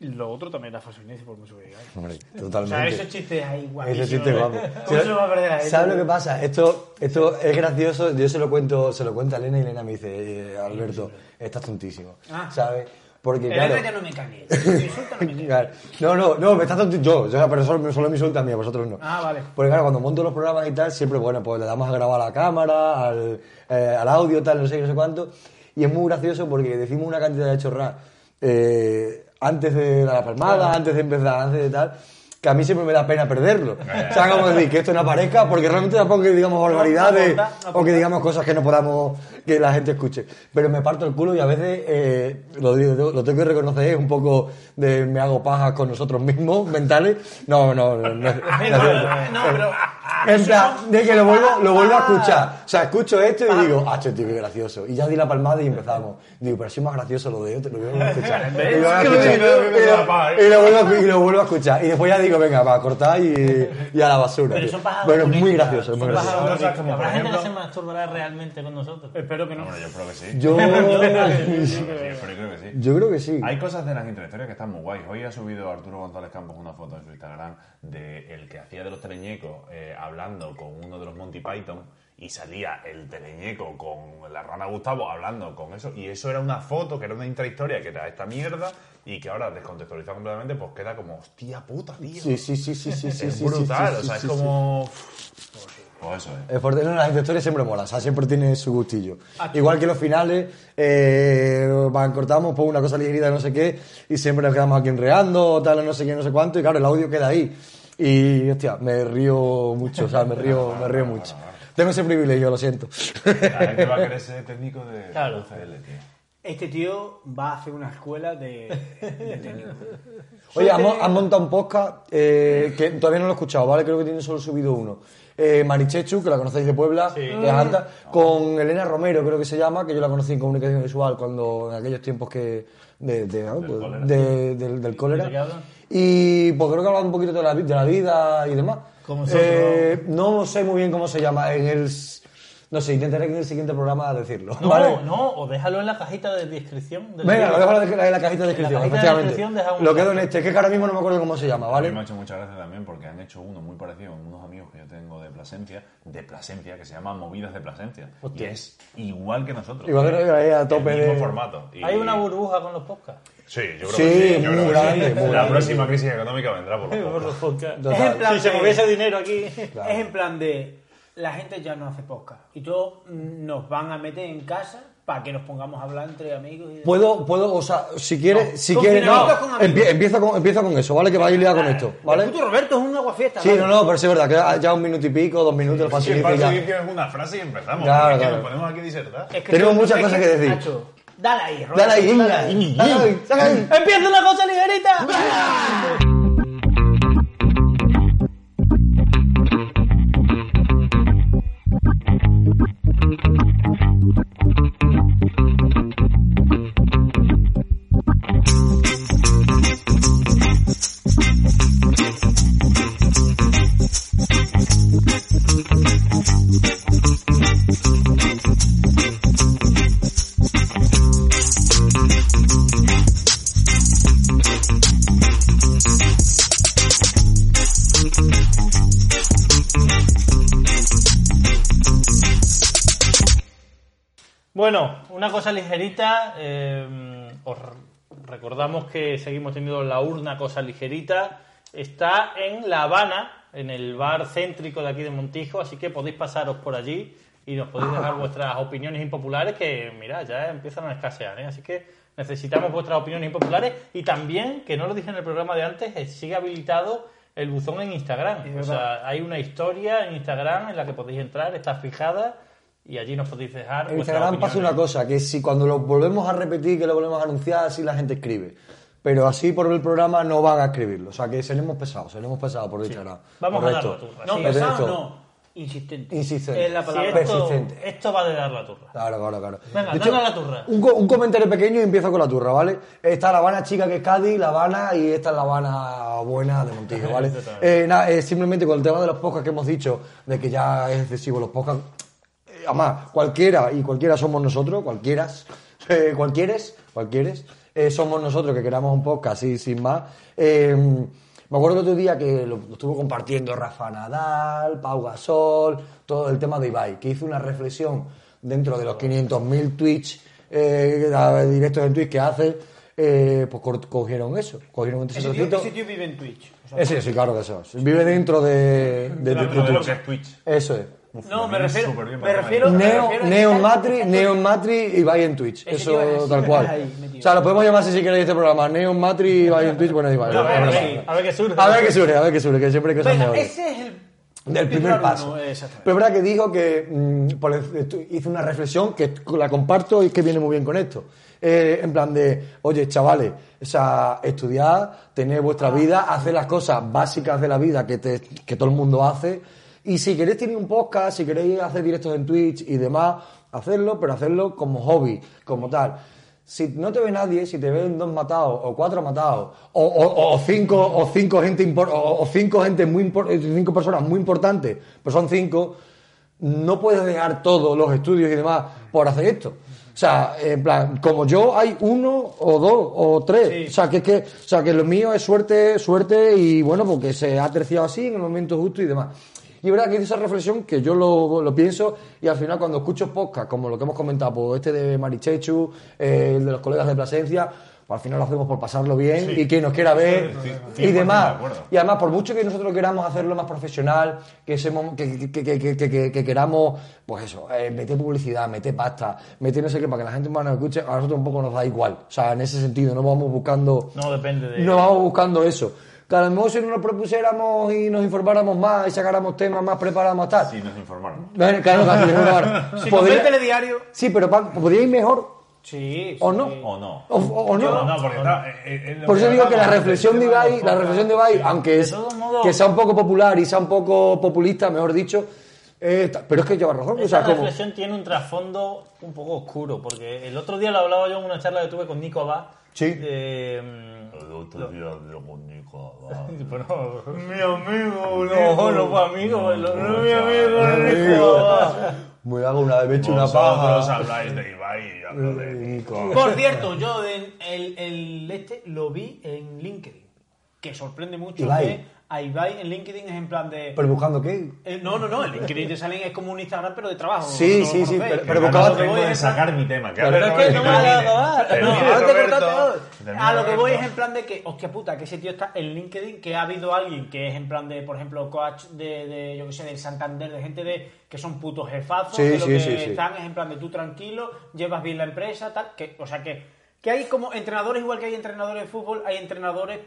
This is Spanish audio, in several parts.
Lo otro también era falso inicio por mucho que digáis. Hombre, O sea, totalmente. esos chistes ahí guapísimos. Ese chiste guapo. ¿Cómo se va a perder a él? ¿Sabes lo que pasa? Esto, esto es gracioso. Yo se lo cuento, se lo cuento a Elena y Elena me dice, eh, Alberto, estás tontísimo. Ah. ¿Sabes? Porque Elena claro. ya no me cagué. Me. Claro. No, no, no, me estás tontísimo. Yo, o sea, pero solo, solo me insulta a mí, a vosotros no. Ah, vale. Porque claro, cuando monto los programas y tal, siempre, bueno, pues le damos a grabar a la cámara, al, eh, al audio, tal, no sé no sé cuánto. Y es muy gracioso porque decimos una cantidad de chorras eh, antes de la palmada, antes de empezar, antes de tal, que a mí siempre me da pena perderlo. O sea, como decir, que esto no aparezca, porque realmente tampoco que digamos barbaridades no aporta, no o que digamos cosas que no podamos, que la gente escuche. Pero me parto el culo y a veces, eh, lo, digo- lo tengo que reconocer, es un poco de me hago pajas con nosotros mismos, mentales. No, no, no. no, no, No, pero... en plan, de que lo vuelvo, lo vuelvo a escuchar. O sea, escucho esto y digo, ah, che, tío, qué gracioso. Y ya di la palmada y empezamos. Digo, pero sí más gracioso lo de otro, lo vuelvo a escuchar. Y lo, vuelvo a Es escuchar. digo, Y lo- y lo vuelvo a- y lo vuelvo a escuchar. Y después ya digo, venga, va a cortar y, y a la basura. Pero tío. son pájaros Bueno, es muy gracioso, muy gracioso. pájaros Cosas bonitos. como, por ¿Habrá gente que ejemplo- se masturbará realmente con nosotros? Espero que no. Bueno, yo creo que sí. Yo, Sí, pero creo que sí. yo creo que sí. Hay cosas de las intrahistorias que están muy guays. Hoy ha subido Arturo González Campos una foto en su Instagram de el que hacía de los teleñecos eh, hablando con uno de los Monty Python y salía el teleñeco con la rana Gustavo hablando con eso y eso era una foto que era una intrahistoria que era esta mierda y que ahora descontextualizado completamente pues queda como hostia puta tío Sí, sí, sí, sí, sí, sí. es sí, brutal sí, o sea sí, es como pues eso es Es fuerte, no, las historias siempre molan, o sea, siempre tiene su gustillo. Igual que los finales, eh, van, cortamos por una cosa ligerita, no sé qué, y siempre nos quedamos aquí enreando, tal, no sé qué, no sé cuánto, y claro, el audio queda ahí. Y, hostia, me río mucho, o sea, me río, me río mucho. Tengo ese privilegio, lo siento. la gente va a querer ser técnico de Claro. UCL, tío Este tío va a hacer una escuela de, de técnico. Oye, has montado un podcast eh, que todavía no lo he escuchado, ¿vale? Creo que tiene solo subido uno. Eh, Marichechu, que la conocéis de Puebla, de Alta, con Elena Romero, creo que se llama, que yo la conocí en comunicación visual cuando en aquellos tiempos que de, de- ¿no? Pues, cólera. de- del, del cólera. Y pues creo que hablan un poquito de la, de la vida y demás. Nosotros. Eh, no sé muy bien cómo se llama. En el, no sé, intentaré en el siguiente programa decirlo. No, ¿vale? no, o déjalo en la cajita de descripción. del Venga, lo dejo en la, la cajita de descripción, cajita de efectivamente. descripción lo quedo en este, que es que ahora mismo no me acuerdo cómo se llama, A ¿vale? mí me ha hecho mucha gracia también porque han hecho uno muy parecido con unos amigos que yo tengo de Plasencia, de Plasencia, que se llama Movidas de Plasencia. Y es igual que nosotros. Igual que ahí a tope el mismo de- formato. Y- Hay una burbuja con los podcasts. Sí, yo creo Sí, que sí. yo muy creo que grande, sí. muy La grande. próxima crisis económica vendrá por los Por los podcasts. podcasts. Total. Es en plan Si se de- moviese dinero aquí. Es en plan de la gente ya no hace podcast y todos mm, nos van a meter en casa para que nos pongamos a hablar entre amigos. Y de- Puedo, puedo, o sea, si quieres, No, si quieres, no, con empie- empieza con, empieza con eso, ¿vale? Que vais a liar con esto, El ¿vale? puto Roberto es un aguafiesta. Sí, ¿vale? no, no, pero sí es verdad, que ya un minuto y pico, dos minutos, Sí, el facilita y falso ya. es una frase y empezamos. Claro, Es que claro. Nos ponemos aquí a disertar. Es que Tenemos muchas es cosas que decir. Nacho, dale ahí, Roberto. Dale ahí, dale niña. ahí. Dale ahí, saca ahí. ¡Empieza una cosa ligerita! Una cosa ligerita. eh, os recordamos que seguimos teniendo la urna cosa ligerita. Está en La Habana, en el bar céntrico de aquí de Montijo, así que podéis pasaros por allí y nos podéis dejar vuestras opiniones impopulares que, mira, ya empiezan a escasear, ¿eh? Así que necesitamos vuestras opiniones impopulares y también, que no lo dije en el programa de antes, eh, sigue habilitado el buzón en Instagram. O sea, hay una historia en Instagram en la que podéis entrar, está fijada y allí nos podéis dejar En Instagram pasa una cosa, que si cuando lo volvemos a repetir, que lo volvemos a anunciar, así la gente escribe. pero así por el programa no van a escribirlo. O sea que seremos pesados, seremos pesados por Instagram. Vamos a Correcto. dar la turra. No, Sí. pesado no. Insistente. Insistente. Es la Si palabra. esto, persistente. esto va de dar la turra. Claro, claro, claro. Venga, hecho, la turra. Un, co- un comentario pequeño y empiezo con la turra, ¿vale? Está la Habana chica que es Cádiz, la Habana y esta es la Habana buena de Montijo, ¿vale? Eh, nada, eh, simplemente con el tema de los podcasts que hemos dicho, de que ya es excesivo los podcasts. Además, cualquiera y cualquiera somos nosotros, cualquieras, eh, cualquieres, cualquieres, eh, somos nosotros que queramos un podcast así sin más. Eh, me acuerdo el otro día que lo, lo estuvo compartiendo Rafa Nadal, Pau Gasol, todo el tema de Ibai, que hizo una reflexión dentro de los 500.000 Twitch, eh, directos en Twitch que hace, pues cogieron eso, cogieron ese Ese tío, trocito. ese tío vive en Twitch. o sea, Ese sí, claro que eso. Vive dentro de, de, de Dentro de lo que es Twitch. Eso es. Uf, No, me refiero- me refiero-. Neo, refiero a Neo estar- Matri, estar- Neo Matri y Ibai en Twitch. Ese Eso es tal cual. ahí o sea, lo podemos llamar así si queréis este programa. Neo Matri y en Twitch. Bueno, igual. A ver, a ver qué surge. A ver qué surge, a ver qué surge, que siempre hay cosas Venga, mejores. ese es el. Del primer paso. Pero es verdad que dijo que mm, estu- hizo una reflexión que la comparto y que viene muy bien con esto. Eh, en plan de, oye, chavales, o sea, estudiad, tener vuestra vida, hacer las cosas básicas de la vida que, te- que todo el mundo hace. Y si queréis tener un podcast, si queréis hacer directos en Twitch y demás, hacerlo, pero hacerlo como hobby, como tal. Si no te ve nadie, si te ven dos matados o cuatro matados o, o- o cinco o cinco gente impor- o, o cinco gente muy cinco personas muy importantes, pues son cinco, no puedes dejar todos los estudios y demás por hacer esto. O sea, en plan, como yo hay uno o dos o tres. O sea, que es que, o sea, que lo mío es suerte, suerte y bueno, porque se ha terciado así en el momento justo y demás. Y es verdad que hice esa reflexión que yo lo, lo pienso y al final cuando escucho podcast, como lo que hemos comentado, pues este de Marichechu, eh, el de los colegas de Plasencia, pues al final lo hacemos por pasarlo bien y que nos quiera ver Sí, y 100% demás. Y además, por mucho que nosotros queramos hacerlo más profesional, que, semos- que, que, que, que, que- que- que queramos, pues eso, eh, meter publicidad, meter pasta, meter no sé qué, para que la gente más nos escuche, a nosotros un poco nos da igual. O sea, en ese sentido, no vamos buscando... No depende de. No vamos buscando eso. Que a lo mejor si nos propusiéramos y nos informáramos más y sacáramos temas más preparados tal. Si nos informaron. Bueno, Claro, claro, si no, Si podría- el telediario. Sí, pero ¿podría ir mejor Sí. o sí. no? ¿O no? O, o- o no. No, no, porque está. eh, eh, Por eso digo que la reflexión de Ibai, la reflexión de Ibai, aunque es todos modos- que sea un poco popular y sea un poco populista, mejor dicho, eh, pero es que lleva razón. O Esa sea, como, reflexión tiene un trasfondo un poco oscuro, porque el otro día lo hablaba yo en una charla que tuve con Nico Abad. Sí. De, El otro día hablé con Nico Abad. bueno, mi amigo, no, no fue amigo, no, no, mi amigo, Nico Abad. me hago una vez, me he hecho una Vosotros paja. habláis de Ibai y yo hablo de Nico. Por cierto, yo en- el, el este lo vi en LinkedIn. Que sorprende mucho Ibai. que a Ibai en LinkedIn es en plan de. Pero buscando qué. Eh, no, no, no, el LinkedIn te salen es como un Instagram, pero de trabajo. Sí, no sí, lo sí, pero- Que pero buscaba- voy de sacar mi tema. Que Pero hable es que no me ha dado nada. Termine, No, ahora te cortaste A lo que voy es en plan de que, hostia puta, que ese tío está en LinkedIn, que ha habido alguien que es en plan de, por ejemplo, coach de, de yo que sé, del Santander, de gente de que son putos jefazos, Sí, que lo sí, que sí, sí. están es en plan de tú tranquilo, llevas bien la empresa, tal, que, o sea que, que hay como entrenadores, igual que hay entrenadores de fútbol, hay entrenadores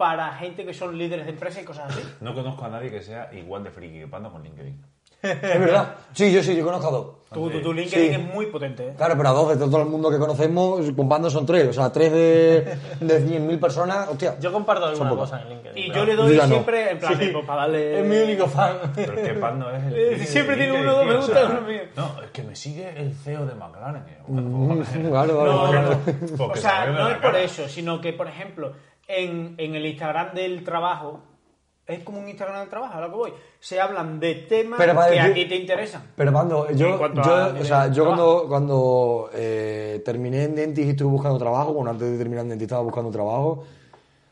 para gente que son líderes de empresa y cosas así. No conozco a nadie que sea igual de friki que Panda con LinkedIn. Es verdad. Sí, yo sí, yo conozco a dos. Tu, tu, tu LinkedIn Sí. es muy potente, ¿eh? Claro, pero a dos de todo el mundo que conocemos, comprando son tres. O sea, tres de, de 100.000 personas, hostia. Yo comparto alguna cosa en LinkedIn. Y pero- yo le doy Yo ya no. siempre, en plan, pues, para darle... Es mi único fan. Pero es que Panda es el. Siempre tiene uno, dos tío, me o gusta, sea, uno mío. No, es que me sigue el CEO de McLaren. eh. Mm, Claro, claro, No, claro. no, no. Porque O sea, no es por eso, sino que, por ejemplo, en, en el Instagram del trabajo, es como un Instagram del trabajo, a lo que voy. Se hablan de temas Pero que a decir- ti te interesan. Pero cuando yo, a o sea, yo cuando, cuando eh, terminé en Dentis y estuve buscando trabajo, bueno, antes de terminar en Dentis estaba buscando trabajo,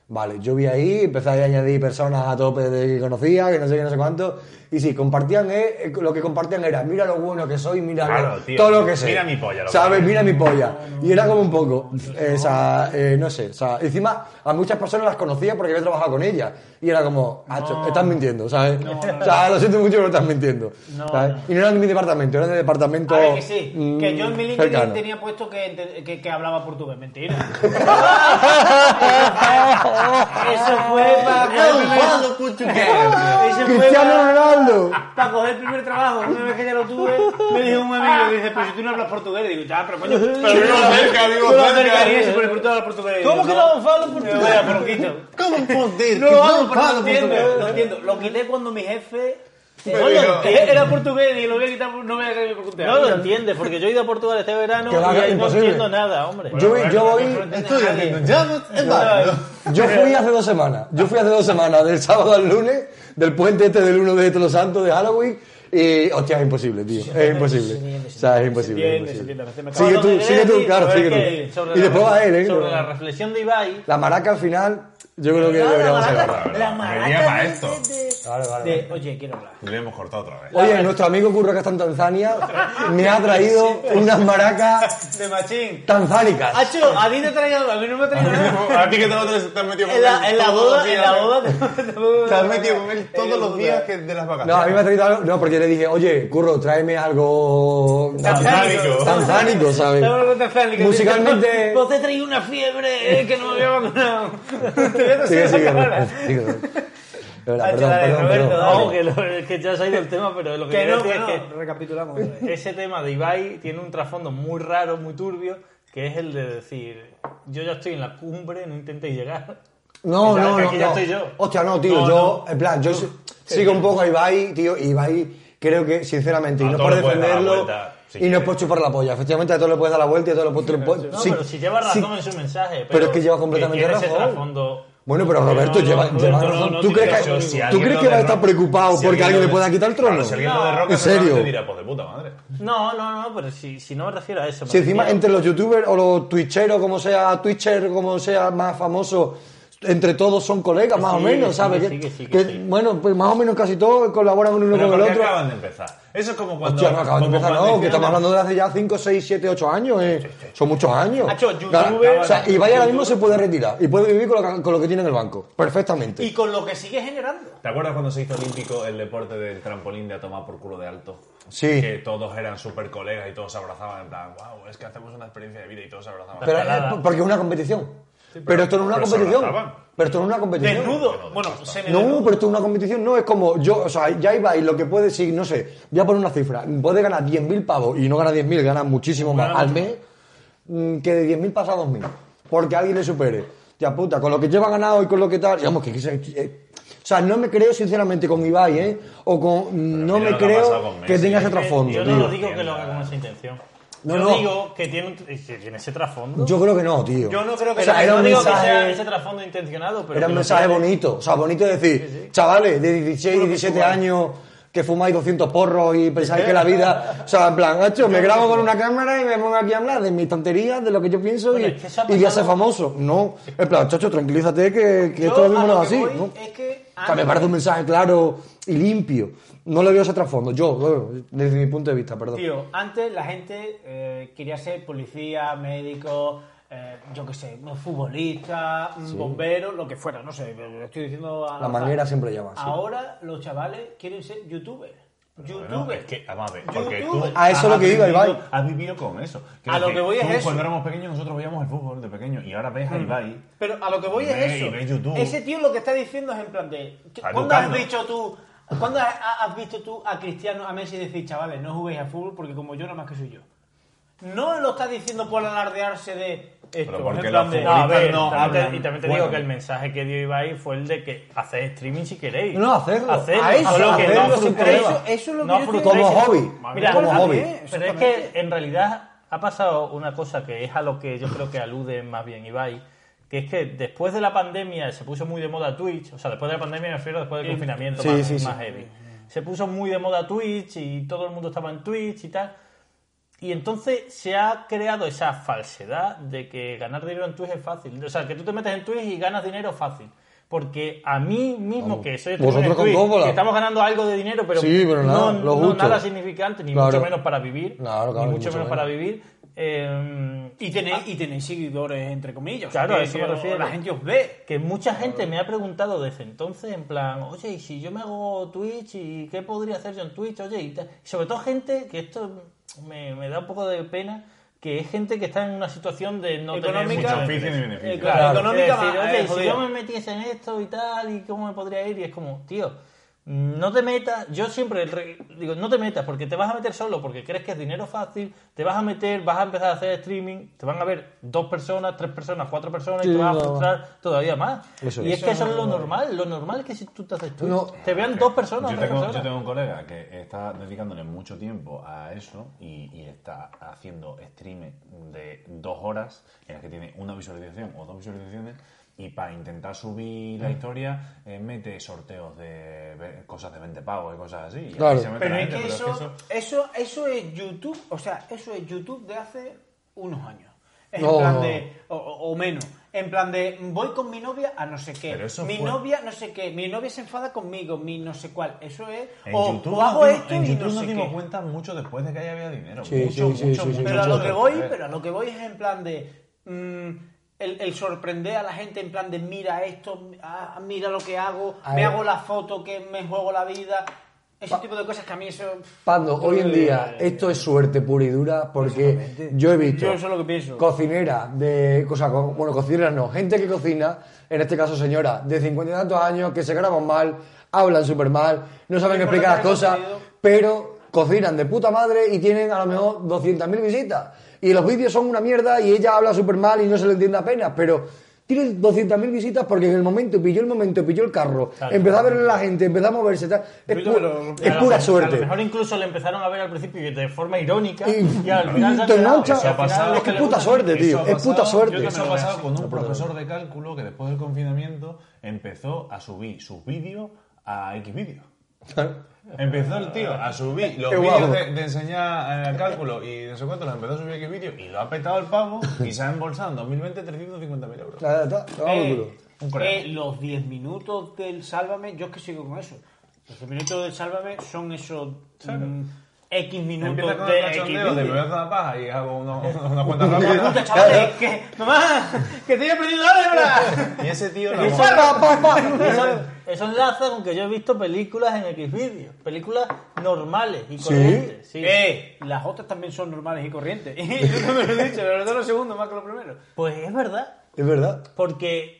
vale, yo vi ahí, empecé a añadir personas a tope de que conocía, que no sé qué, no sé cuánto, y sí, compartían, eh, eh, lo que compartían era, mira lo bueno que soy, mira lo- tío, todo lo que sé. mira mi polla, lo ¿Sabes? que- Mira mi polla. Y era como un poco, eh, o sea, eh, no sé, o sea, encima a muchas personas las conocía porque había trabajado con ellas, y era como, "Acho, estás mintiendo, ¿sabes? O sea, lo siento mucho, pero estás mintiendo. ¿sabes? Y no era de mi departamento, era del departamento A ver, que sí, que yo en mi mm, LinkedIn cercano. tenía puesto que, que, que hablaba portugués, mentira. Eso fue para coger Cristiano Ronaldo. para coger el primer trabajo. Una vez que ya lo tuve, me dijo un amigo, dice, pero si tú no hablas portugués, digo, ya, pero coño, pero vivo cerca, vivo cerca. y eso, pero por todo el portugués. ¿Cómo que no falo portugués? Vaya, por lo quito. ¿Cómo poder? No, pero lo entiendo, lo entiendo. Lo quité cuando mi jefe... No lo entiendo. era portugués y lo voy a quitar, no me voy a contar. No lo entiendes, porque yo he ido a Portugal este verano Que va, y ahí no imposible. entiendo nada, hombre. Yo, yo voy. Estoy haciendo llamas en barrio. Yo fui hace dos semanas. Yo fui hace dos semanas, del sábado al lunes, del puente este del 1 de los Santos de Halloween. Y, hostia, es imposible, tío. Es imposible. O sea, es imposible. es entiende, se imposible. entiende. Me acabo Sigue de tú, sigue tú, claro, a sigue tú. Sobre Y la- después va él, ¿eh? Sobre la reflexión de Ibai, La maraca al final, yo creo que deberíamos sacarla. La Venía maraca para esto. de- Vale, vale. de- Oye, quiero hablar. Le hemos cortado otra vez. Oye, nuestro amigo Curro que está en Tanzania me ha traído unas maracas De machín. tanzánicas. Hacho, a ti te he traído, a mí no me ha traído nada. A ti que te, lo- te has metido con En la, él en la boda, en la boda te- has metido con él todos los días que de las No, a vacaciones. mí me ha traído algo. No, porque le dije, oye, Curro, tráeme algo. Tanzánico. Tanzánico, ¿sabes? Musicalmente. Vos te traído una fiebre eh, que no me había vacunado. Sigue, sigue, sigue. De verdad, perdón, dale, perdón, Roberto, perdón. dale. Vamos, que, lo- que ya se ha ido el tema, pero lo que, Que quiero no, que decir no. es que Recapitulamos. ese tema de Ibai tiene un trasfondo muy raro, muy turbio, que es el de decir, yo ya estoy en la cumbre, no intentéis llegar. No, no, que no. no. estoy yo. Hostia, no, tío. No, yo, en plan, yo si- sigo un poco a Ibai, tío. Ibai, creo que, sinceramente, y no por defenderlo. si y no es por chupar la polla. Efectivamente, a todo le puedes dar la vuelta y a todo le puedes. No, sí, pero si lleva sí. razón en su mensaje. Pero es que lleva completamente razón. Bueno, pero Roberto lleva, razón. ¿Tú crees que, razón. Si ¿tú alguien crees lo que va a estar preocupado si porque alguien le pueda quitar el trono? Claro, si alguien lo de Rock ¿En serio? seguramente dirá, pues de puta madre. No, no, no, pero si, si no me refiero a eso. Si encima entre los youtubers o los twitcheros, como sea, twitcher, como sea más famoso, entre todos son colegas, más o menos, ¿sabes? sí, que sí, que que, sí. Bueno, pues más o menos casi todos colaboran uno Pero con el otro. acaban de empezar. Eso es como cuando... Hostia, no acaban de empezar, no, que estamos hablando de hace ya 5, 6, 7, 8 años, eh. Son muchos años. Hacho, Claro, o sea, Ibai ahora mismo se puede retirar y puede vivir con lo, que, con lo que tiene en el banco, perfectamente. Y con lo que sigue generando. ¿Te acuerdas cuando se hizo olímpico el deporte del trampolín de a tomar por culo de alto? Sí. Que todos eran súper colegas y todos se abrazaban en plan, wow, es que hacemos una experiencia de vida y todos se abrazaban. Pero, eh, porque es una competición. Pero, esto no es una se competición. Pero esto no es una competición. Desnudo. Bueno, se me No, pero esto es una competición, no es como yo, o sea, ya Ibai lo que puede, si, no sé, voy a poner una cifra, puede ganar 10.000 pavos y no gana 10.000, gana muchísimo más al mes, mm, que de 10.000 pasa a 2.000, porque alguien le supere. Ya puta, con lo que lleva ganado y con lo que tal, digamos que, se- eh, o sea, no me creo sinceramente con Ibai, ¿eh? O con, no mira me creo que Messi, tenga ¿eh? ese trasfondo, Yo tío. no lo digo que lo haga con esa intención. No, yo no. digo que tiene, que tiene ese trasfondo. Yo creo que no, tío. Yo no creo que o sea, sea- era no un digo que sea ese trasfondo intencionado, pero era un mensaje bonito, o sea, bonito de decir, chavales de 16, 17 años que fumáis 200 porros y pensáis que la vida, o sea, en plan, macho, me grabo con una cámara y me pongo aquí a hablar de mis tonterías, de lo que yo pienso Bueno, y, es que y voy a ser pasado- famoso. No, en plan, chacho, tranquilízate que, que Yo esto lo mismo no es así, ¿no? Es que O sea, me parece un mensaje claro y limpio. No le veo ese trasfondo, yo, bueno, desde mi punto de vista, perdón. Tío, antes la gente eh, quería ser policía, médico, eh, yo qué sé, un futbolista, un bombero, lo que fuera, no sé, lo estoy diciendo a La manguera siempre llama, sí. Ahora los chavales quieren ser youtubers. Bueno, Youtubers. es que, vamos a ver, porque tú Youtuber. A eso es lo que iba, vivido, Ibai. has vivido con eso. A lo que voy es eso. Cuando éramos pequeños nosotros veíamos el fútbol de pequeño y ahora ves a Ibai. Pero a lo que voy es ve- eso. y ve YouTube. Ese tío lo que está diciendo es en plan de. ¿Cuándo has visto tú? ¿Cuándo has, has visto tú a Cristiano, a Messi decir, chavales, no juguéis a fútbol porque como yo, nada más que soy yo? No lo está diciendo por alardearse de esto. Pero porque los de- No, a ver, no también te- hablan y también te bueno. digo que el mensaje que dio Ibai fue el de que haced streaming si queréis. No, hacerlo. Hacerlo, A eso, solo que no hacerlo frustréis. problema. Eso- eso es lo que No yo estoy- frustréis. Como hobby, Mira, como hobby. Pero es que en realidad ha pasado una cosa que es a lo que yo creo que alude más bien Ibai, que es que después de la pandemia se puso muy de moda Twitch, o sea, después de la pandemia me refiero después del confinamiento Sí, más, sí, sí. más heavy. Se puso muy de moda Twitch y todo el mundo estaba en Twitch y tal. Y entonces se ha creado esa falsedad de que ganar dinero en Twitch es fácil. O sea, que tú te metes en Twitch y ganas dinero fácil. Porque a mí mismo, Vamos. que soy en con Twitch, que estamos ganando algo de dinero, pero, Sí, pero nada, no, nada significante, ni Claro. mucho menos para vivir. Claro, claro, ni mucho mucho menos para vivir. Eh, Y tenéis, y tenéis seguidores, entre comillas. Claro, que- a eso me refiero. La gente os ve. que mucha gente me ha preguntado desde entonces en plan, oye, ¿y si yo me hago Twitch y qué podría hacer yo en Twitch? Oye, y. Y sobre todo gente que esto me, me da un poco de pena, que es gente que está en una situación de no tener Económica. mucho Mucho ni beneficio. Eh, claro, económica es decir, más, oye, eh, si yo me metiese en esto y tal, ¿y cómo me podría ir? Y es como, tío, no te metas, yo siempre re- digo, no te metas porque te vas a meter solo porque crees que es dinero fácil, te vas a meter, vas a empezar a hacer streaming, te van a ver dos personas, tres personas, cuatro personas y te vas a frustrar todavía más. Eso y es. es que eso es lo normal, lo normal es que si tú te haces tú, te vean dos personas, Yo tres tengo, yo personas. tengo un colega que está dedicándole mucho tiempo a eso y, y está haciendo stream de dos horas en las que tiene una visualización o dos visualizaciones y para intentar subir Mm. la historia eh, mete sorteos de cosas de 20 pagos y cosas así. Y Claro. así se mete Pero la es que pero eso, eso, eso es YouTube, o sea, eso es YouTube de hace unos años. Es No. en plan de, o, menos, en plan de, voy con mi novia a no sé qué, Pero eso mi fue- novia no sé qué, mi novia se enfada conmigo, mi no sé cuál, eso es, En o, YouTube, o hago dimos- esto en y YouTube no nos sé dimos qué. cuenta mucho después de que haya habido dinero. Sí, mucho, sí, sí, mucho, sí, sí, mucho Pero a lo que voy, pero a lo que voy es en plan de mm, el, el sorprender a la gente en plan de mira esto, ah, mira lo que hago, A me ver. hago la foto que me juego la vida, ese tipo de cosas que a mí eso Pando, hoy en día esto es suerte pura y dura porque yo he visto Yo eso es lo que pienso. cocinera de, o sea, co- bueno, cocinera no, gente que cocina, en este caso señora, de 50 y tantos años, que se graban mal, hablan súper mal, no saben explicar las cosas, pero cocinan de puta madre y tienen a lo mejor 200.000 visitas. Y los vídeos son una mierda y ella habla súper mal y no se le entiende apenas, pero tiene 200.000 visitas porque en el momento, pilló el momento, pilló el carro, empezó a ver a la gente, empezó a moverse, tal. Es, pu- pero- es A lo pura mejor- A suerte. lo mejor incluso le empezaron a ver al principio y de forma irónica Y- y, al final se han te engancha. y Es que le puta suerte, tío. Es puta suerte. Eso ha pasado con un no, profesor de cálculo que después del confinamiento empezó a subir sus vídeos a Xvideo. Empezó el tío a subir los vídeos de, de enseñar eh, cálculo y no sé cuánto, los empezó a subir a Xvideo y lo ha petado el pavo y se ha embolsado en 2020 350.000 euros. Nada, está, por Eh. Un eh, los 10 minutos del Sálvame, yo es que sigo con eso. Los 10 minutos del Sálvame son esos mm, X minutos con de X me a vídeo. hacer una paja y hago uno- una cuenta Puta, rápida. chavales, que, mamá, que estoy aprendiendo álgebra. Y ese tío la Eso, eso, eso enlaza con que yo he visto películas en Xvideos, películas normales y corrientes. Sí. Eh, las otras también son normales y corrientes. yo también lo he dicho, pero los segundos más que lo primero. Pues es verdad, Es verdad. porque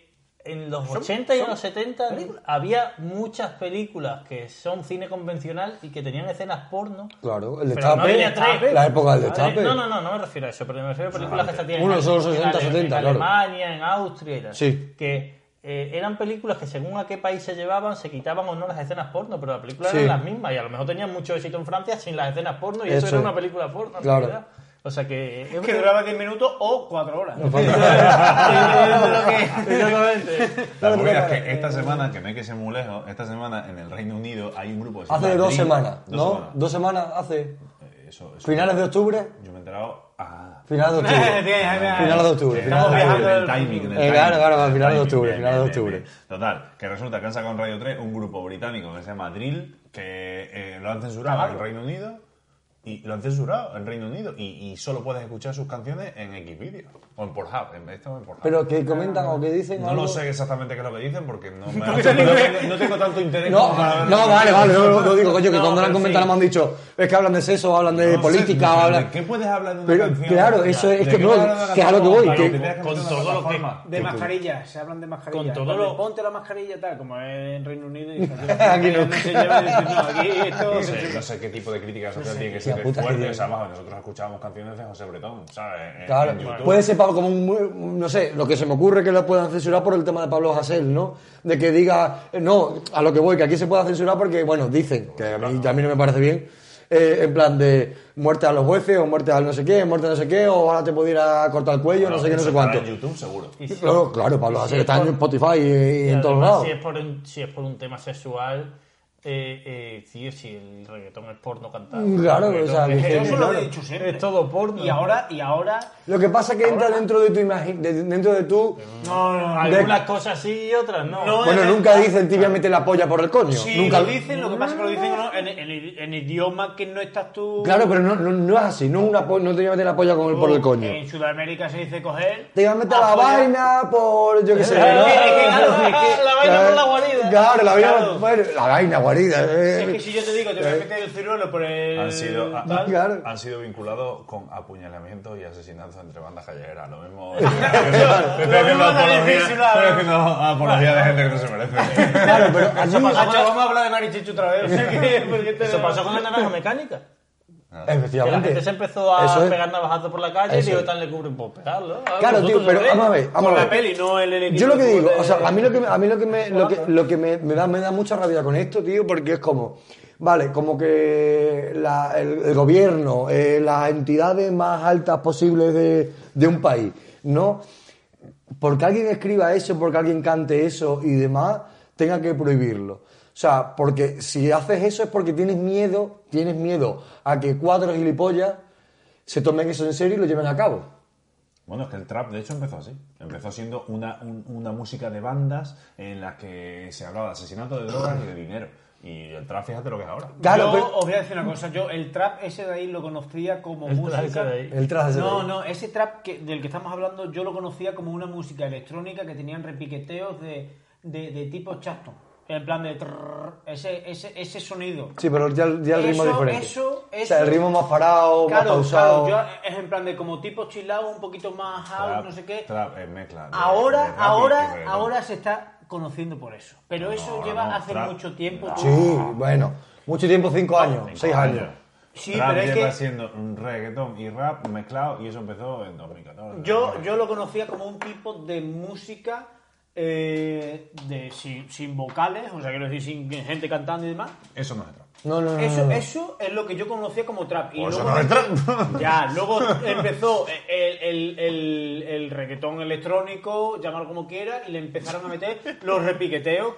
en los 80 y en los 70 había muchas películas que son cine convencional y que tenían escenas porno. Claro, el no destape. tres. la época del destape. No, no, no, no me refiero a eso, pero me refiero a películas que se tienen Uno, en, son los en 60, Ale- 70, en claro. Alemania, en Austria y tal. Sí. Que eh, eran películas que según a qué país se llevaban se quitaban o no las escenas porno, pero las películas Sí. eran las mismas y a lo mejor tenían mucho éxito en Francia sin las escenas porno y eso, Eso era una película porno. en Claro. realidad. O sea que... es Que duraba 10 minutos o 4 horas. Exactamente. La movida es que esta semana, que no hay que ser muy lejos, esta semana en el Reino Unido hay un grupo Hace dos semanas, ¿no? Dos semanas hace. Eh, Eso, eso. Finales de octubre. Yo me he enterado. Ah. Finales de octubre. Finales de octubre. Que Finales de estamos octubre. viajando del timing. del Eh, claro, claro, finales de octubre, finales de octubre. Total, que resulta que han sacado en Radio 3 un grupo británico que se llama Drill, que eh, lo han censurado en el Reino Unido. Y lo han censurado en Reino Unido. Y, y solo puedes escuchar sus canciones en Xvideo. O en Pornhub. En esto en Pornhub. Pero que comentan o que dicen no algo. lo sé exactamente qué es lo que dicen porque no, me no, tengo- no tengo tanto interés. No, para no, vale, vale, no, no digo, coño, que No, cuando lo han comentado sí. me han dicho, es que hablan de sexo, hablan de No sé, política, no sé, hablan... ¿De qué puedes hablar de una Pero, canción? claro, eso es- es ¿De que no, que es a lo que voy, que- con todo lo que-? De mascarillas, se hablan de mascarillas. Con todo lo- Ponte la mascarilla, tal, como es en Reino Unido. Y Aquí no. aquí esto No sé, qué tipo de crítica social tiene que Hostia puta, fuerte. que- O sea, nosotros escuchábamos canciones de José Bretón, ¿sabes? En- Claro, en YouTube. puede ser Pablo como un, no sé, lo que se me ocurre que lo puedan censurar por el tema de Pablo Hasél, ¿no? De que diga, eh, no, a lo que voy, que aquí se pueda censurar porque, bueno, dicen, que a mí también no me parece bien, eh, en plan de muerte a los jueces o muerte al no sé qué, muerte a no sé qué, o ahora te puedo ir a cortar el cuello, no sé qué, no sé cuánto. En YouTube, seguro. Si- Claro, claro, Pablo si es está en por- Spotify y, y Y en todos lados. Si es, por un, si es por un tema sexual, eh, eh, tío, si el reggaetón es porno cantado. Claro, El o sea, es, claro. he dicho siempre. es todo porno. Y ahora, y ahora. Lo que pasa es que entra dentro de tu imagen, de- dentro de tu... No, no, Algunas cosas sí y otras no. No, Bueno, nunca verdad. dicen tibia mete la polla por el coño. Sí, nunca lo dicen, lo que pasa es que lo dicen ¿no? en, en- en idioma que no estás tú. Claro, pero no, no, no es así, no, es una po- no te iba a meter la polla con el, por el coño. En Sudamérica se dice coger. Te iba a meter la vaina por, yo qué sé, la vaina por la guarida. Claro, la vaina, la vaina guarida. eh. Es que si yo te digo, te voy a meter el ciruelo por el. Han sido, tal, Claro. han sido vinculados con apuñalamientos y asesinatos entre bandas callejeras. Lo mismo. Estoy haciendo apología- de gente que no se merece. Claro, pero Macho, vamos a hablar de Marichichu otra vez. te- Eso pasó con la naranja mecánica. Que la efectivamente. gente se empezó a Eso es. pegar navajazos por la calle y digo, tan le cubren por pegarlo. Ah, Claro, tío, pero vamos a ver, vamos Con a la peli, no el equipo Yo lo que digo, o sea, a mí lo que, a mí lo que, me, lo que, lo que me, me da, me da mucha rabia con esto, tío, porque es como, vale, como que la- el, el gobierno, eh, las entidades más altas posibles de, de un país, ¿no? Porque alguien escriba eso, porque alguien cante eso y demás, tenga que prohibirlo. O sea, porque si haces eso es porque tienes miedo, tienes miedo a que cuatro gilipollas se tomen eso en serio y lo lleven a cabo. Bueno, es que el trap de hecho empezó así. Empezó siendo una, un- una música de bandas en la que se hablaba de asesinato, de drogas y de dinero. Y el trap, fíjate lo que es ahora. Claro, yo pero- os voy a decir una cosa, yo el trap ese de ahí lo conocía como El música. trap ese de ahí. El ese de no, ahí. no, ese trap que, del que estamos hablando yo lo conocía como una música electrónica que tenían repiqueteos de, de, de tipo Chaston. En plan de trrr, ese, ese, ese sonido. Sí, pero ya, ya el ritmo es diferente. eso, O sea, el ritmo más parado, más Claro, pausado. claro, yo es en plan de como tipo chilao, un poquito más house, Trap, no sé qué. Trap es mezcla. de- de Ahora, ahora, ahora se está conociendo por eso. Pero eso lleva no, hace trap- mucho tiempo. Sí, bueno. Mucho tiempo, cinco años, Cinco seis años. Sí, Trap pero es lleva que- siendo un reggaetón y rap mezclado y eso empezó en 2014. Yo, yo lo conocía como un tipo de música eh, de, sin, sin vocales, o sea, quiero decir, sin gente cantando y demás. Eso no es trap. No, no, no. Eso, no. eso es lo que yo conocía como trap. Y Pues eso luego, no es trap. Ya, luego empezó el, el, el, el reggaetón electrónico, llamarlo como quiera, y le empezaron a meter los repiqueteos.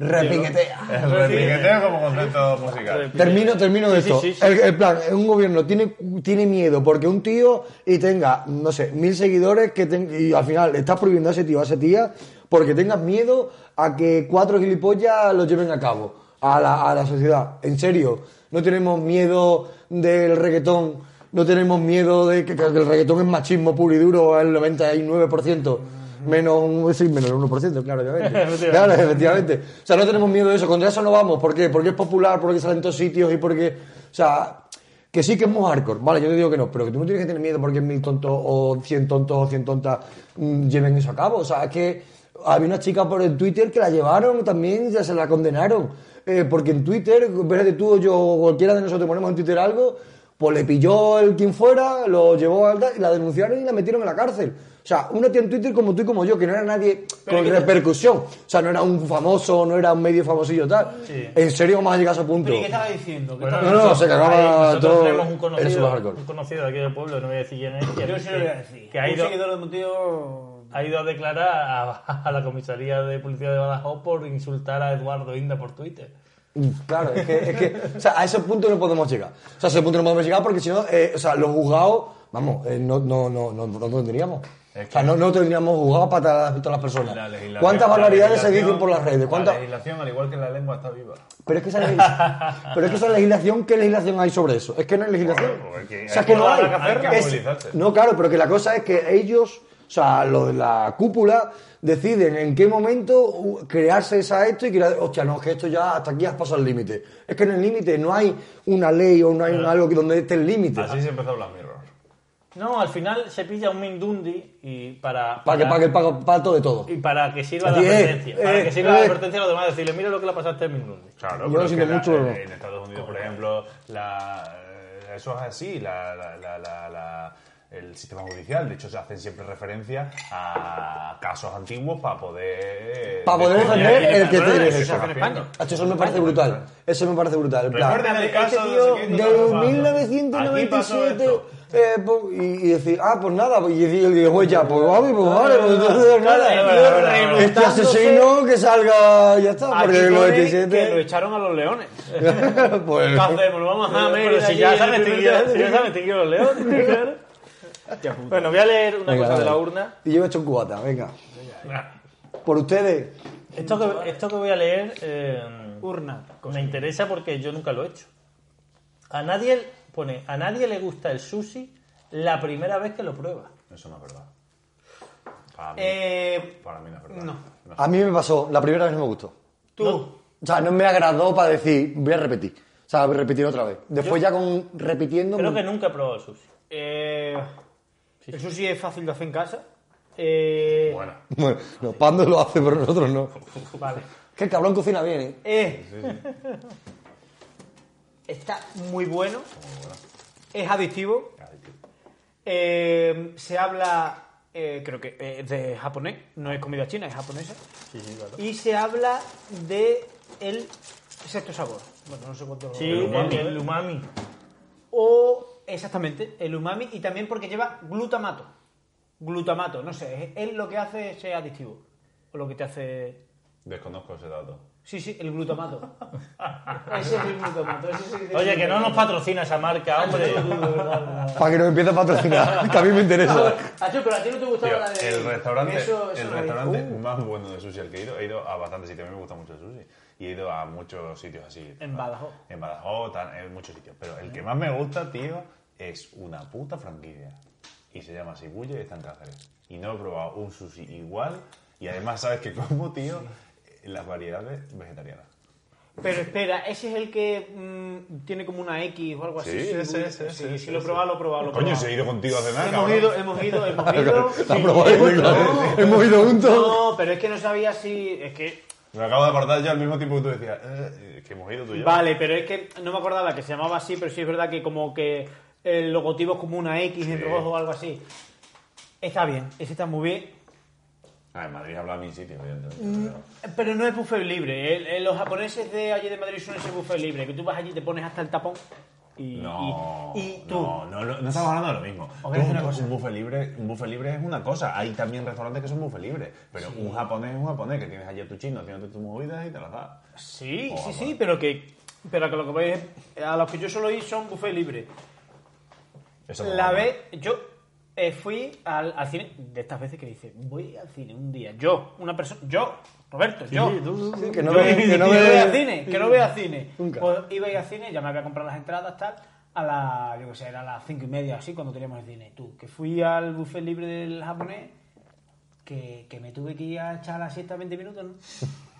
Repiquetea. El repiqueteo como concepto musical. Termino, termino de Sí, esto. sí, sí, sí. El, el plan, un gobierno tiene, tiene miedo porque un tío y tenga, no sé, mil seguidores que ten- y al final estás prohibiendo a ese tío, a esa tía, porque tengas miedo a que cuatro gilipollas lo lleven a cabo, a la, a la sociedad. En serio, no tenemos miedo del reggaetón, no tenemos miedo de que, que el reggaetón es machismo puro y duro, el 99%. Menos un, sí, menos el 1%, claro, obviamente. claro, efectivamente. O sea, no tenemos miedo de eso. Contra eso no vamos. ¿Por qué? Porque es popular, porque sale en todos sitios y porque. O sea, que sí que es muy hardcore. Vale, yo te digo que no, pero que tú no tienes que tener miedo porque mil tontos o cien tontos o cien tontas mm, lleven eso a cabo. O sea, es que había una chica por el Twitter que la llevaron también, ya se la condenaron. Eh, porque en Twitter, de tú o yo o cualquiera de nosotros ponemos en Twitter algo, pues le pilló el quien fuera, lo llevó y la denunciaron y la metieron en la cárcel. O sea, una tía en Twitter como tú y como yo, que no era nadie con repercusión. O sea, no era un famoso, no era un medio famosillo tal. En serio vamos a llegar a ese punto. ¿Pero y qué estaba diciendo? ¿Qué Bueno, estaba No, no, se ahí cagaba nosotros todo tenemos un en su conocido, un conocido de aquí del pueblo, no voy a decir quién es, que, Yo sí lo voy a decir. que ha un ido, seguidor de Montillo... ha ido a declarar a, a la comisaría de policía de Badajoz por insultar a Eduardo Inda por Twitter. Claro, es que, es que, o sea, a ese punto no podemos llegar. O sea, a ese punto no podemos llegar porque si no, eh, o sea, los juzgados, vamos, eh, no, no, no, no, no tendríamos. Es O sea, no, no tendríamos juzgados para todas las- personas. La legislación- ¿Cuántas barbaridades se legislación- dicen por las redes? ¿Cuántas- La legislación, al igual que la lengua, está viva. Pero es que esa legis- pero es que esa legislación, ¿qué legislación hay sobre eso? Es que no hay legislación. Bueno, pues o sea, que no hay. hay que Es- movilizarse. no, claro, pero que la cosa es que ellos, o sea, los de la cúpula, deciden en qué momento crearse esa esto y crear, hostia, no, es que esto ya hasta aquí has pasado el límite. Es que en el límite no hay una ley o no hay un algo que donde esté el límite. Así se empezó Black Mirror. No, al final se pilla un Mindundi y para, Para que pague el pato de todo. y para que sirva de Así es, advertencia. para eh, que sirva de eh. advertencia a los demás, decirle, mira lo que le pasaste a Mindundi. Claro, Yo pero lo es siento que la- mucho. en Estados Unidos, por ejemplo, la, eh, eso es así, la, la- la- la- la- el sistema judicial. De hecho, se hacen siempre referencia a casos antiguos para poder... Para poder defender el que Eso tiene se eso. me parece brutal. Eso me parece brutal. En plan, Recuerden el Este caso tío de, de Aquí pasó 1997 esto. eh, po- y, y decir, ah, pues nada, pues, y decir el videojuego ya, pues vale, pues vale, pues entonces nada. Este asesino que salga, ya está, Aquí porque pone que lo 97. echaron a los leones. pues, ¿Qué hacemos? ¿Lo vamos a Pero Mérida primer si ya día? saben distinguir los leones. Bueno, voy a leer una Venga, cosa de la urna. Y yo he hecho un cubata, venga. Por ustedes. Esto que, esto que voy a leer eh, Urna. me interesa porque yo nunca lo he hecho. A nadie, pone, a nadie le gusta el sushi la primera vez que lo prueba. Eso no es verdad. Para mí, Eh, para mí no es verdad. no. No. A mí me pasó, la primera vez no me gustó. Tú. O sea, no me agradó para decir, voy a repetir. O sea, voy a repetir otra vez. Después ya con repitiendo... Creo me- que nunca he probado el sushi. Eh, Eso sí es fácil de hacer en casa. Eh, Bueno, Bueno, no, Pando lo hace, pero nosotros no. Vale. Que el cabrón cocina bien, ¿eh? Eh, está muy bueno. Es adictivo. Eh, se habla, eh, creo que eh, de japonés, no es comida china, es japonesa. Y se habla de el sexto sabor. Bueno, no sé cuánto. Sí, El umami. el umami. Exactamente, el umami y también porque lleva glutamato. Glutamato, no sé, es, es lo que hace ser adictivo. O lo que te hace. desconozco ese dato. Sí, sí, el glutamato. ese es el glutamato. ese es el Oye, que no nos patrocina esa marca, hombre. Para que nos empiece a patrocinar, que a mí me interesa. Acho, pero a ti no te gustaba Tío, la de. el restaurante, Eso- eso el restaurante Uh, más bueno de sushi al que he ido, he ido a bastantes sitios, a mí me gusta mucho el sushi. Y he ido a muchos sitios así. En Badajoz. En Badajoz, en muchos sitios. Pero el que más me gusta, tío, es una puta franquicia. Y se llama Shibuya y está en Cáceres. Y no he probado un sushi igual. Y además, ¿sabes que como, tío? Las variedades vegetarianas. Pero espera, ese es el que mm, tiene como una X o algo así. Sí, ese, ese, Sí, ese, sí, lo he probado, lo he probado, lo Coño, he ido contigo a cenar, Hemos ido, hemos ido, hemos ido. Sí. probado, Hemos- ido juntos. No, pero es que no sabía si. Es que. Me acabo de acordar ya al mismo tiempo que tú decías, eh, que hemos ido tú y yo. Vale, pero es que no me acordaba que se llamaba así, pero sí es verdad que como que el logotipo es como una X en Sí. rojo o algo así. Está bien, ese está muy bien. Ah, en Madrid habla mi sitio, evidentemente. Mm. Pero no es buffet libre. El- el- los japoneses de allí de Madrid suelen ser buffet libre. Que tú vas allí, te pones hasta el tapón y, No, y, y tú. no, no, no, estamos hablando de lo mismo. Decir una Tú, cosa. Un buffet libre, un buffet libre es una cosa. Hay también restaurantes que son buffet libre, pero un japonés es un japonés que tienes allí a tu chino haciéndote tus movidas y te las da. Sí, sí, sí, pero que, pero que lo que veis a los que yo solo ir son buffet libre. Eso La vez, yo eh, fui al, al cine, de estas veces que dice, voy al cine un día, yo, una persona, yo, Roberto, yo. Sí, que no Yo, ve, que no que ve- vea cine, que no vea cine. Nunca. Pues iba a ir al cine, ya me había comprado las entradas, tal, a las, yo qué sé, era a las cinco y media, así, cuando teníamos el cine. Tú, que fui al buffet libre del japonés, que, que me tuve que ir a echar la siesta 20 minutos, ¿no?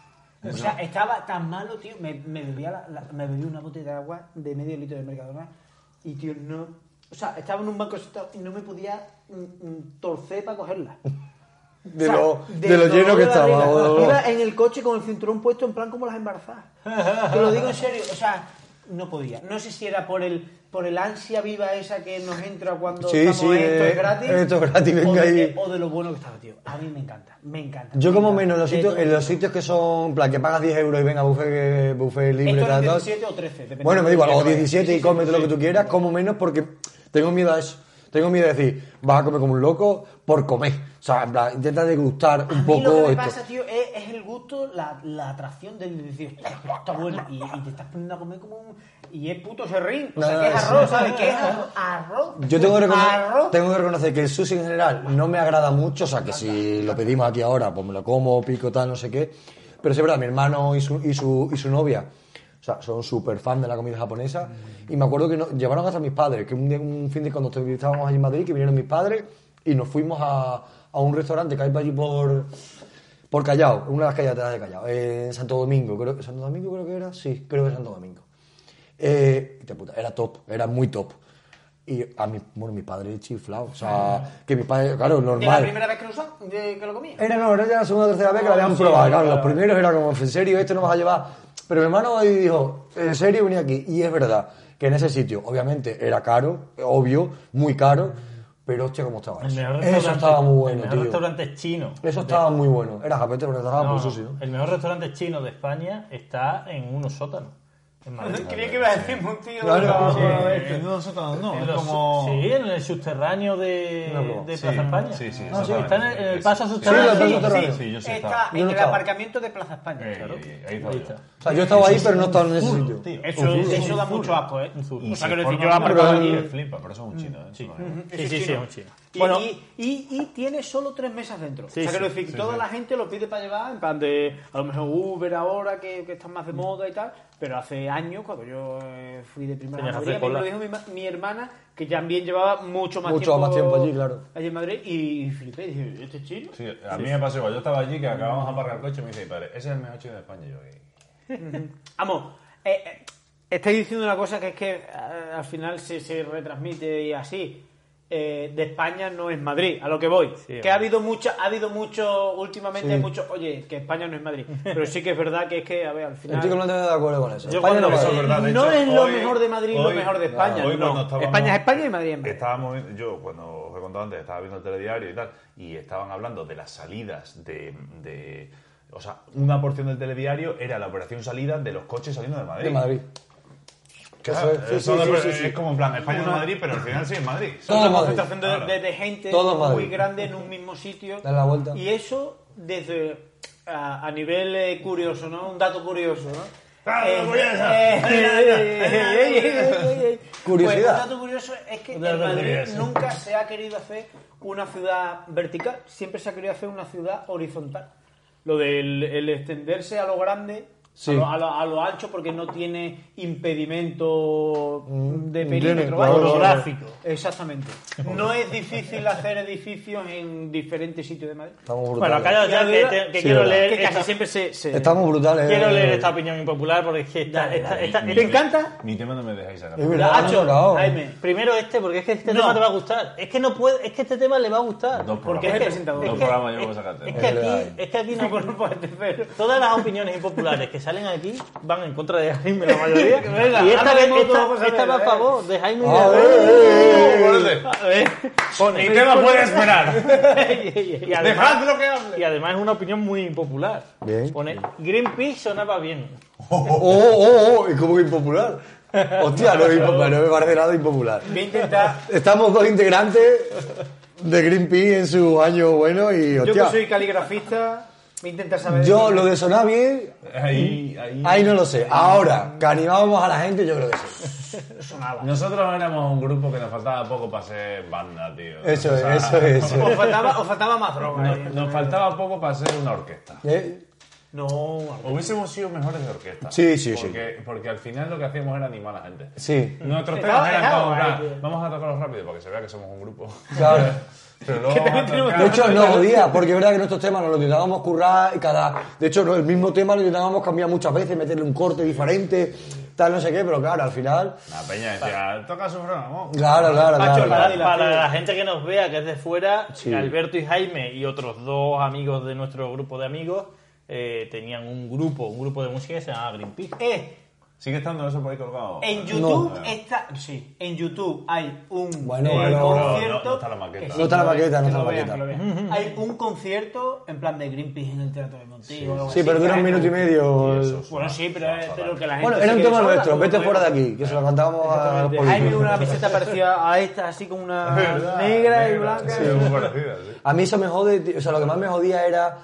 O sea, estaba tan malo, tío, me, me, bebía la- la- me bebí una botella de agua de medio litro de Mercadona y, tío, no... O sea, estaba en un banco y no me podía mm, mm, torcer para cogerla. De O sea, lo, de lleno que estaba. o- Iba en el coche con el cinturón puesto en plan como las embarazadas. Te lo digo en serio. O sea, no podía. No sé si era por el por el ansia viva esa que nos entra cuando Sí, estamos sí, en esto eh, es gratis. esto es gratis, venga o de, ahí. o de lo bueno que estaba, tío. A mí me encanta. Me encanta. Yo me como encanta. menos en los sitios, en los sitios que son, en plan, que pagas 10 euros y venga buffet, buffet libre, Esto era tal, tal. 17 o 13. dependiendo Bueno, me digo, vayas. 17 Sí, y cómete sí, lo que tú quieras, como menos porque tengo miedo a eso. Tengo miedo de decir, vas a comer como un loco por comer. O sea, en plan, intenta degustar un A mí poco lo que me esto. pasa, tío, es, es el gusto, la, la atracción del decir, "Hostia, esto está bueno. Y, y te estás poniendo a comer como un. Y es puto serrín. O sea, No, que es no, arroz, sí. ¿sabes? Que es arroz. Yo tengo que, reconocer, tengo que reconocer que el sushi en general no me agrada mucho, o sea, que si lo pedimos aquí ahora, pues me lo como, pico, tal, no sé qué. Pero es verdad, mi hermano y su, y su, y su novia, o sea, son súper fan de la comida japonesa. Y me acuerdo que no- llevaron hasta mis padres, que un, día, un fin de cuando estábamos allí en Madrid, que vinieron mis padres y nos fuimos a, a un restaurante que hay por allí por, por Callao, una de las calles atrás de Callao, en Santo Domingo, creo que Santo Domingo creo que era, sí, creo que Santo Domingo. Eh, puta, era top, era muy top. Y a mi, bueno, mi padre chiflado, o sea, que mi padre, claro, ¿De la normal. primera vez que lo, que lo comía? Era no, era ya la segunda o tercera vez que la habían sí, probado. Claro, claro. los primeros era como, en serio, esto no vas a llevar. Pero mi hermano ahí dijo, en serio, venía aquí. Y es verdad que en ese sitio, obviamente, era caro, obvio, muy caro, pero hostia, cómo estaba El eso. mejor Eso restaurante- estaba muy bueno, El mejor tío. restaurante es chino. Eso estaba muy bueno. Era japete, pero estaba No, sushi, ¿no? El mejor restaurante chino de España está en unos sótanos. En Madrid. Creía que iba a decir un tío. Claro, no, sí. no, Eh, no, no, es los- como... Sí, en el subterráneo de, No, no. de Sí, Plaza España. sí, sí, Ah, eso está en el, en el sí, paso sí. subterráneo. Sí, Sí, sí, subterráneo. Sí, yo sé está estaba. en no el estaba. aparcamiento de Plaza España. Eh, ahí Ahí estaba yo. está. O sea, yo estaba ahí, pero no estaba en ese sitio. Tío. Eso, eso da mucho asco, ¿eh? O sea, se quiero decir, forma yo aparcaba que flipa, pero eso es un chino, ¿eh? Sí, no sí, sí, sí, es un chino. Y, Bueno. y, y- y tiene solo tres mesas dentro. Sí, o sea, sí, quiero decir, toda la gente lo pide para llevar, en plan de, a lo mejor Uber ahora, que, que están más de moda y tal, pero hace años, cuando yo eh, fui de primera a Madrid, me lo dijo mi, ma- mi hermana, que también llevaba mucho más Mucho tiempo más tiempo allí, claro. allí en Madrid, y, flipé, dije, ¿este es chino? Sí, a mí me pasó igual. Yo estaba allí, que acabamos de aparcar el coche y me dice, padre, ese es el mejor chino de España. Y yo. Vamos, eh, eh, estáis diciendo una cosa que es que eh, al final se, se retransmite y así. Eh, de España no es Madrid, a lo que voy. Sí, que ha habido mucha, ha habido mucho, últimamente Sí. hay mucho, oye, que España no es Madrid. Pero sí que es verdad que es que, a ver, al final. Estoy completamente de acuerdo con eso. Yo España no Eso es verdad, no hecho, es lo hoy- mejor de Madrid lo mejor de España. hoy no. España es España y Madrid es Madrid. Estábamos, viendo- yo cuando os he contado antes, estaba viendo el telediario y tal, y estaban hablando de las salidas de, de- o sea, una porción del telediario era la operación salida de los coches saliendo de Madrid. De Madrid. Que Claro, eso es- sí, eso sí, de- sí, sí, sí. Es como en plan España de Madrid, pero al final sí es Madrid. Todo una Madrid. concentración de, Claro. de- de gente Todo Madrid. muy grande en un mismo sitio. Dar la vuelta. Y eso, desde a, a nivel eh, curioso, ¿no? Un dato curioso, ¿no? Eh, eh, eh, eh, eh, eh, Curiosidad. Pues un dato curioso es que en Madrid nunca se ha querido hacer una ciudad vertical, siempre se ha querido hacer una ciudad horizontal. Lo del el extenderse a lo grande, Sí. a, lo, a lo- a lo ancho, porque no tiene impedimento Mm, de perímetro claro, vaya. claro. Gráfico. Exactamente. No es difícil hacer edificios en diferentes sitios de Madrid. Estamos Bueno, brutales. calla ya Y que, te- que Sí, quiero leer Que casi esta- siempre se... se- Estamos brutales. Quiero eh. leer esta opinión impopular porque es que esta, Dale, esta- esta- ¿Te encanta? Mi tema no me dejáis sacar. Es verdad, Hacho, no, no, no. Jaime. Primero este, porque es que este No. tema te va a gustar. Es que no puede, es que este tema le va a gustar. Dos Porque es el presentador. Dos Es que- programas yo puedo sacarte. Es que aquí, es que aquí no, todas las opiniones impopulares que salen aquí van en contra de Jaime la mayoría. Venga, y esta, vez- esta, esta va a ¿eh? favor de Jaime y Ah, de eh, eh, A ver. Ni tema puede esperar. y, además, Dejadlo que hable. y además es una opinión muy impopular. Bien. Pone Greenpeace sonaba bien. Oh, oh, oh, y como que impopular. Hostia, no, es impopular, no me parece nada impopular. Estamos dos integrantes de Greenpeace en su año bueno y Yo que hostia. soy caligrafista, voy a intentar saber... Yo lo de sonar bien, Ahí, ahí. ahí no lo sé. Ahora, que animábamos a la gente, yo creo que sí. sonaba. Nosotros éramos un grupo que nos faltaba poco para ser banda, tío. Eso O es, sea, eso es. eso Os es. faltaba, os faltaba más droga. Nos, eh. nos faltaba poco para ser una orquesta. ¿Eh? No, Hubiésemos sido mejores de orquesta. Sí, sí, sí. porque, Porque al final lo que hacíamos era animar a la gente. Sí, Nuestros temas eran como, vamos a tocarlos rápido para que se vea que somos un grupo. claro. Pero vamos De hecho, no podía, porque es verdad que nuestros temas nos los intentábamos currar y cada. De hecho, no, el mismo tema lo intentábamos cambiar muchas veces, meterle un corte diferente, tal, no sé qué, pero claro, al final. La peña decía, toca su freno, Claro, claro, claro. la- claro. Para, para la gente que nos vea, que es de fuera, Sí. Alberto y Jaime y otros dos amigos de nuestro grupo de amigos eh, tenían un grupo, un grupo de música que se llamaba Greenpeace. Eh, ¿Sigue estando eso por ahí colgado? en YouTube No. está... Sí, en YouTube hay un Bueno, eh, concierto... No, no está la maqueta. que No está la maqueta, no está la maqueta. vean. Hay un concierto en plan de Greenpeace en el Teatro de Montillo. Sí, pero dura un minuto y medio. Eso. Bueno, sí, pero es lo que la gente... Bueno, era un tema nuestro, como vete fuera de aquí, que se lo cantábamos a los políticos. Jaime una camiseta parecida a esta, así con una negra y blanca. Sí, muy parecida, sí. A mí eso me jode, o sea, lo que más me jodía era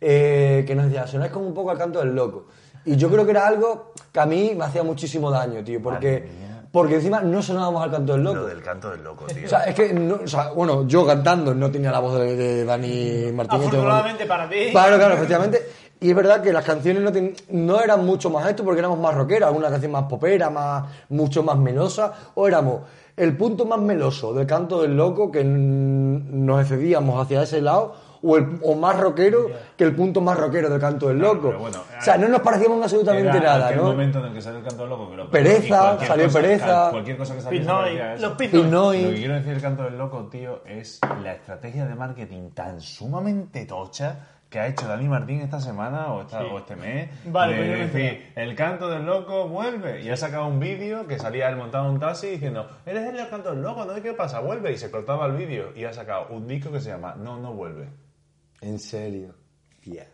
eh, que nos decía, sonáis como un poco al canto del loco. Y yo creo que era algo que a mí me hacía muchísimo daño, tío, porque, porque encima no sonábamos al canto del loco. Lo del canto del loco, tío. O sea, es que, no- o sea, bueno, yo cantando no tenía la voz de, de Dani Martínez. Afortunadamente para ti. Claro, claro, efectivamente. Y es verdad que las canciones no, ten- no eran mucho más esto porque éramos más rockeras, alguna canción más popera, más, mucho más melosa, o éramos el punto más meloso del canto del loco que nos excedíamos hacia ese lado, o, el, o más rockero que el punto más rockero del canto del loco. bueno, o sea, no nos parecíamos absolutamente Era nada, ¿no? momento en el que salió el canto del loco. Pereza, salió cosa- pereza. Cualquier cosa que salió Pinoy, los. Lo que quiero decir el canto del loco, tío, es la estrategia de marketing tan sumamente tocha que ha hecho Dani Martín esta semana o, esta, o este mes. Vale, de pues decir, el canto del loco vuelve. Y ha sacado un vídeo que salía él montado en un taxi diciendo, eres el del canto del loco, ¿no? ¿Qué pasa? Vuelve. Y se cortaba el vídeo. Y ha sacado un disco que se llama No, no vuelve. En serio. Yeah.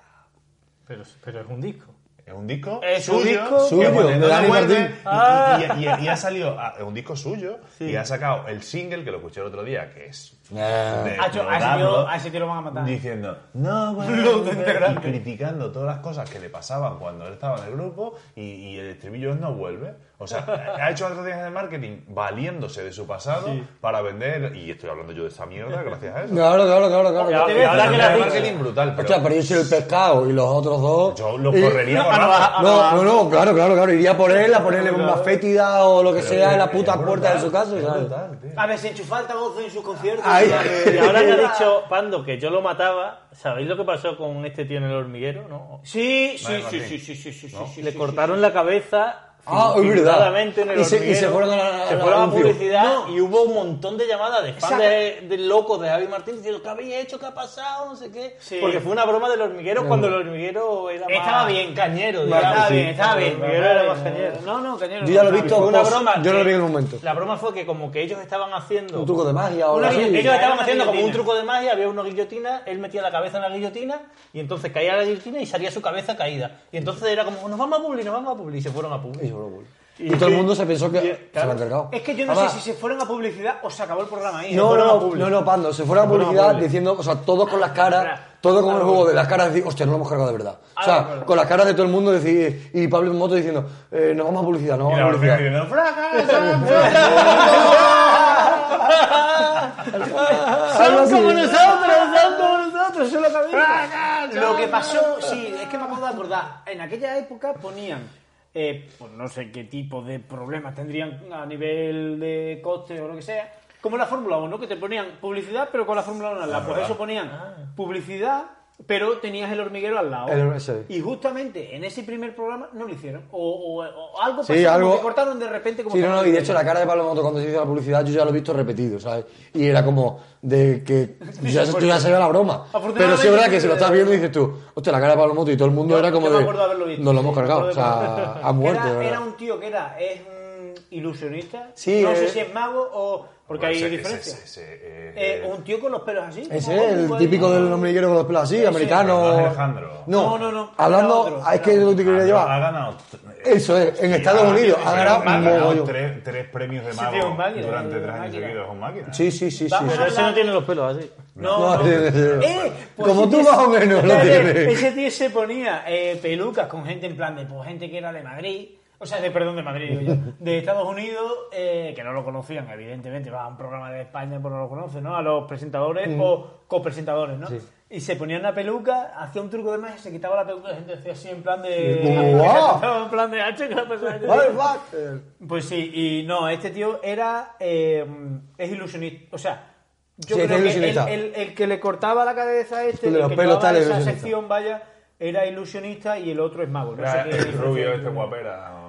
Pero, pero es un disco. Es un disco Es un suyo, disco que suyo, cuando de no Dani Martín. y- Ah. y, y- y ha salido ah, es un disco suyo y ha sacado el single que lo escuché el otro día, que es Eh, A ese tío- a ese tío lo van a matar. Diciendo, no, bueno, Lo y criticando todas las cosas que le pasaban cuando él estaba en el grupo y, y el estribillo es no vuelve. O sea, ha hecho estrategias de marketing valiéndose de su pasado para vender, y estoy hablando yo de esa mierda gracias a eso. Claro, claro, claro, claro. Ya, claro. ya, Una ahora que la marketing brutal, pero Hostia, pero yo soy el pescado y los otros dos. yo los y- correría por no. No, no, no, claro, claro, claro. Iría por él a ponerle una fétida o lo que sea en la puta puerta de su casa. es ¿sabes? brutal, tío. A ver, se enchufa altavoz en sus conciertos. Ahí. Y ahora que ha dicho Pando que yo lo mataba, ¿sabéis lo que pasó con este tío en el hormiguero? ¿No? Sí, sí, sí, sí, sí, sí, sí, sí, sí, Le sí, cortaron la cabeza. Ah, es verdad. en el Y se- y se fueron a la- Se fueron a publicidad No. y hubo un montón de llamadas de fans de, de locos de Javi Martín diciendo ¿qué habéis hecho? ¿qué ha pasado? No sé qué. Sí. Porque fue una broma del hormiguero cuando el hormiguero era más Estaba bien. cañero. Estaba digamos. bien, estaba bien. El hormiguero era más cañero. No, no, cañero. Yo ya lo he no, visto, una broma. yo no lo vi en un momento. La broma fue que como que ellos estaban haciendo Un truco de magia o algo ellos estaban haciendo como un truco de magia, había una guillotina, él metía la cabeza en la guillotina y entonces caía la guillotina y salía su cabeza caída. Y entonces era como, nos vamos a publi, nos vamos a publi, y se fueron a publi. Y todo el mundo se pensó que se lo han cargado. Es que yo no Además, sé si se fueron a publicidad o se acabó el programa ahí. No, no, no, no, no, Pando, se fueron a publicidad publi. diciendo, o sea, todos con las caras, todo como el juego de las caras, decir, hostia, no lo hemos cargado de verdad. O sea, con las caras de todo el mundo decir, y Pablo moto diciendo, eh, nos vamos a publicidad, nos Y vamos a publicidad. diciendo, Algo así. nosotros, son como nosotros, son los cabezas. Lo que pasó, sí, es que me acabo de acordar. En aquella época ponían, eh, pues no sé qué tipo de problemas tendrían a nivel de coste o lo que sea, como la Fórmula 1, que te ponían publicidad, pero con la Fórmula 1 al lado. Pues eso ponían publicidad, pero tenías el hormiguero al lado. El- sí. Y justamente en ese primer programa no lo hicieron. O, o- o algo Sí, pasó, como algo- que cortaron de repente como Sí, no, no, y de hecho la cara de Pablo Moto cuando se hizo la publicidad yo ya lo he visto repetido, ¿sabes? Y era como de que ya, tú ya sabías la broma. Pero sí es verdad que si lo estás viendo y dices tú, hostia, la cara de Pablo Moto y todo el mundo era como Yo me de, haberlo visto, nos lo sí, hemos cargado, o sea, a muerte, era, un tío que era es ilusionista. Sí, no sé eh. si es mago o porque hay Ese- ese- diferencia. ese- ese, eh, Eh, un tío con los pelos así. Ese es el típico del hombriguero con los pelos así, americano. Alejandro. No, No, no, no, Hablando, otro, ah, es que lo que te quería Ha llevar. ganado. Eso es, en Estados Unidos ha ganado tres, tres premios de mago máquina, durante es tres años seguidos. Es un máquina. Sí, sí, sí, sí. Pero ese no tiene los pelos así. No, No. Eh, pues Como tú más o menos lo tienes. Ese tío se ponía eh, pelucas con gente en plan de, pues gente que era de Madrid, o sea, de perdón, de Madrid, digo yo, de Estados Unidos, eh, que no lo conocían, evidentemente, va a un programa de España, pues no lo conocen, ¿no? A los presentadores o copresentadores, ¿no? Sí. Y se ponía una peluca, hacía un truco de magia, se quitaba la peluca y la gente decía así en plan de... ¡guau! en plan de, "Ah, chica, pues, sí, y no, este tío era. eh, es ilusionista. O sea, yo Sí, creo es que el, el- el que le cortaba la cabeza a este, El de el los que llevaba esa sección, vaya, era ilusionista y el otro es mago. No sé Era qué el rubio este guapera.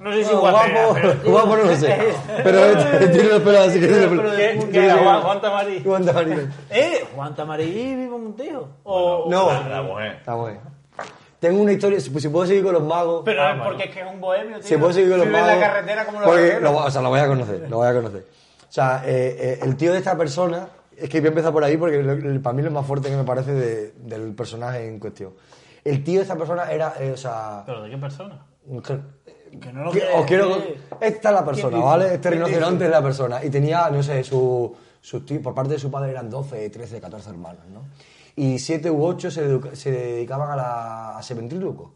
No sé si No, guapo, pero- guapo no lo sé. Pero tiene los pelos así que tiene los pelos. ¿Qué? Sí. Juan, Juan Tamarí. ¿Cómo anda, Marina? ¡Eh! Juan Tamarí vive Montejo. O, No. La mujer. Está bien. Tengo una historia, si pues, si puedo seguir con los magos. Pero Ah, bueno. porque es que es un bohemio, tío. Si puedo seguir con los magos. en la carretera como los porque lo, O sea, lo voy a conocer, lo voy a conocer. O sea, eh, eh, el tío de esta persona, es que voy a empezar por ahí porque lo- lo- para mí lo más fuerte que me parece de- del personaje en cuestión. El tío de esta persona era, eh, o sea, ¿Pero de qué persona? Que- no lo que- os quiero, esta es la persona? ¿vale? Este ¿Quién rinoceronte es la persona. Y tenía, no sé, su, sus tíos, por parte de su padre eran 12, 13, 14 hermanos, ¿no? Y 7 u 8 se, se dedicaban a, la, a ser ventríloco.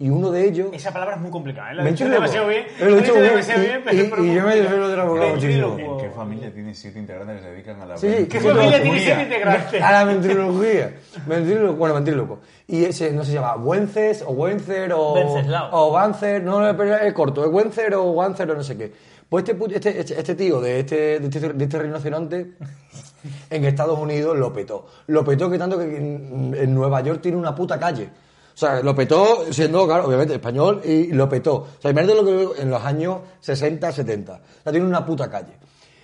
Y uno de ellos... Esa palabra es muy complicada, ¿eh? La he dicho demasiado bien. Lo he dicho demasiado Y- bien, y- pero- y yo me desvelo de la Ventríloco. muchísimo. ¿En qué familia tiene siete integrantes que se dedican a la Sí, ¿Qué familia tiene siete integrantes? A la ventrilología. Ventríloco, bueno, ventríloco. Y ese, no sé, se llama Wences o Wencer o... Wenceslao. O Bancer, no, no, pero es corto, es Wencer o Wancer o no sé qué. Pues este, este, este, este tío de este, de este, de este rinoceronte en Estados Unidos lo petó. Lo petó que tanto que en, en Nueva York tiene una puta calle. O sea, lo petó siendo, claro, obviamente español y lo petó. O sea, imagínate lo que veo en los años 60, 70. O sea, tiene una puta calle.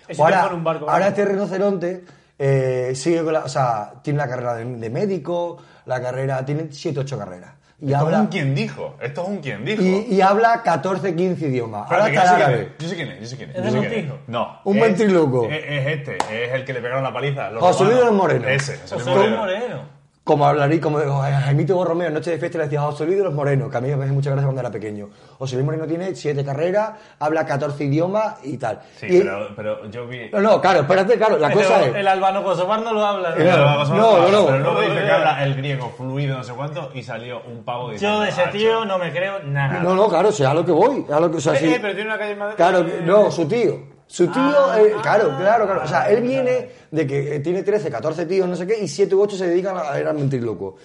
Ese ahora, un barco, ahora este rinoceronte eh, sigue con la, o sea, tiene la carrera de, de médico, la carrera, tiene 7, 8 carreras. Y Esto es habla, un quien dijo. Esto es un quien dijo. y, y habla 14, 15 idiomas. Ahora está que el yo sé quién árabe. es, Yo sé quién es. ¿Es Yo sé quién es. No. Un es- ventríloco. Es, es este. Es el que le pegaron la paliza. los José Luis. Moreno. Ese. José Luis Moreno. Moreno. Como hablaría, como Jaimito Borromeo en Noche de Fiesta le decía José Luis de los Morenos, que a mí me hace mucha gracia cuando era pequeño. José Luis Moreno tiene siete carreras, habla 14 idiomas y tal. Sí, Y- pero, pero yo vi... No, no, claro, espérate, claro, la cosa el, es... el albano kosovar no lo habla. ¿no? Eh, Pero no, no, no. Pero luego dice que habla el griego fluido, no sé cuánto, y salió un pavo diciendo... Yo de ese "Ah, tío no me creo nada. No, no, claro, o sea, a lo que voy. A lo que, o sea, Eh, sí. eh, pero tiene una calle en Madrid. Claro, que- no, su tío. Su tío, Ah, eh, claro, claro, claro. O sea, él viene de que eh, tiene 13, 14 tíos, no sé qué, y 7 u 8 se dedican a, era ventríloco.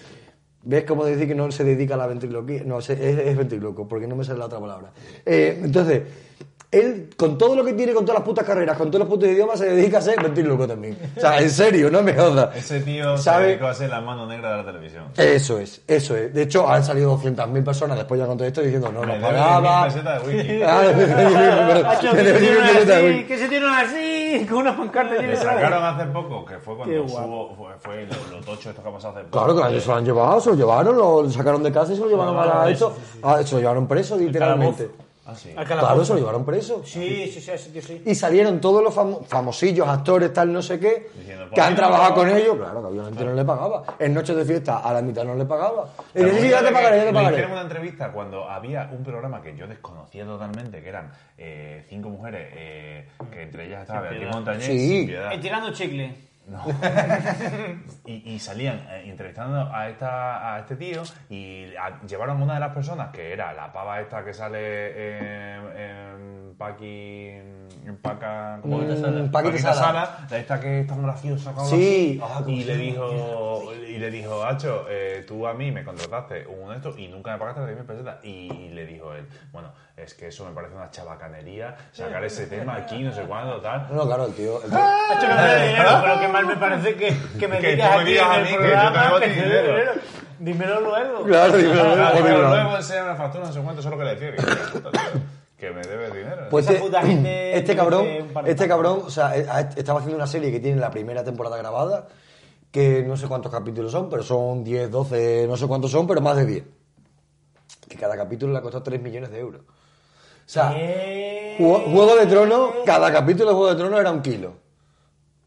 ¿Ves cómo decir que no se dedica a la ventriloquía? No, es, es porque no me sale la otra palabra. Eh, entonces, él, con todo lo que tiene, con todas las putas carreras, con todos los putos idiomas, se dedica a ser ventríloco también. O sea, en serio, no me jodas. Ese tío se ¿Sabe? dedicó a ser la mano negra de la televisión. Eso es, eso es. De hecho, han salido 200.000 personas después ya con todo esto diciendo no nos pagaba. 10.000 pesetas de whisky. Ah, que se 10.000 tiran pesetas, así, se con unas pancartas Le sacaron hace poco, que fue cuando subo, fue, fue lo, lo tocho esto que ha pasado hace poco. Claro que ellos se lo han llevado, se lo llevaron, lo sacaron de casa y se lo llevaron a esto. Ah, se lo llevaron preso, literalmente. Ah, sí. Claro, se lo llevaron preso. Sí, sí, sí, sí, sí. Y salieron todos los famo- famosillos, actores, tal, no sé qué, Diciendo, que "Pues han no trabajado con paga". ellos. Claro, que obviamente no le pagaba. En noches de fiesta, a la mitad no le pagaba. Y sí, ya te pagaré, ya te pagaré. hicieron una entrevista cuando había un programa que yo desconocía totalmente, que eran eh, cinco mujeres, eh, que entre ellas estaba Beatriz. Montañés, Sí. tirando chicle. No. y, y salían eh, entrevistando a esta a este tío y a- llevaron una de las personas que era la pava esta que sale en, en Paqui en Paca ¿cómo Mm, es? Paquita Paquita Sala. Sala, la esta que es tan graciosa Sí. Ah, ¿cómo y le dijo y le dijo Hacho eh, tú a mí me contrataste un esto y nunca me pagaste las 10.000 pesetas y le dijo él bueno es que eso me parece una chabacanería sacar ese tema aquí no sé cuándo tal No, claro, el tío. el tío- Hacho, no me dé dinero, pero que mal me parece que, que me Que digas tú me aquí digas en a el mí que yo programa te debo a que ti te dé dinero. dinero. Dímelo luego. Claro, joder, pero claro. luego enseña una factura, no sé cuánto, eso es lo que le decía. Que, me debe dinero. Pues Esa este, puta gente este merece cabrón, este cabrón, o sea, eh, estaba haciendo una serie que tiene la primera temporada grabada, que no sé cuántos capítulos son, pero son 10, 12, no sé cuántos son, pero más de 10. Que cada capítulo le ha costado 3 millones de euros. O sea, Juego, Juego de Tronos, cada capítulo de Juego de Tronos era un kilo.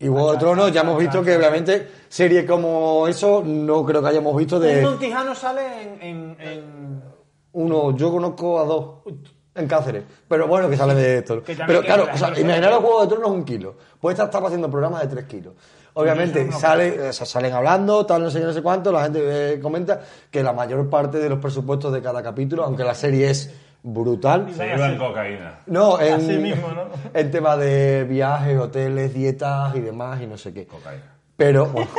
Y Juego de Tronos ya hemos visto que obviamente series como eso no creo que hayamos visto Un de Montijano sale en, en, en- uno, yo conozco a dos en Cáceres, pero bueno, que sale de esto. Pero claro, la o sea, imaginaros Juego de Tronos un kilo. Pues esta estaba haciendo programas de 3 kilos. Obviamente, sale, o sea, salen hablando, tal, no sé qué, no sé cuánto, la gente eh, comenta que la mayor parte de los presupuestos de cada capítulo, aunque la serie es brutal, Se iba en cocaína. no, en, Así mismo, ¿no? en tema de viajes, hoteles, dietas y demás y no sé qué. Cocaína. Pero, bueno,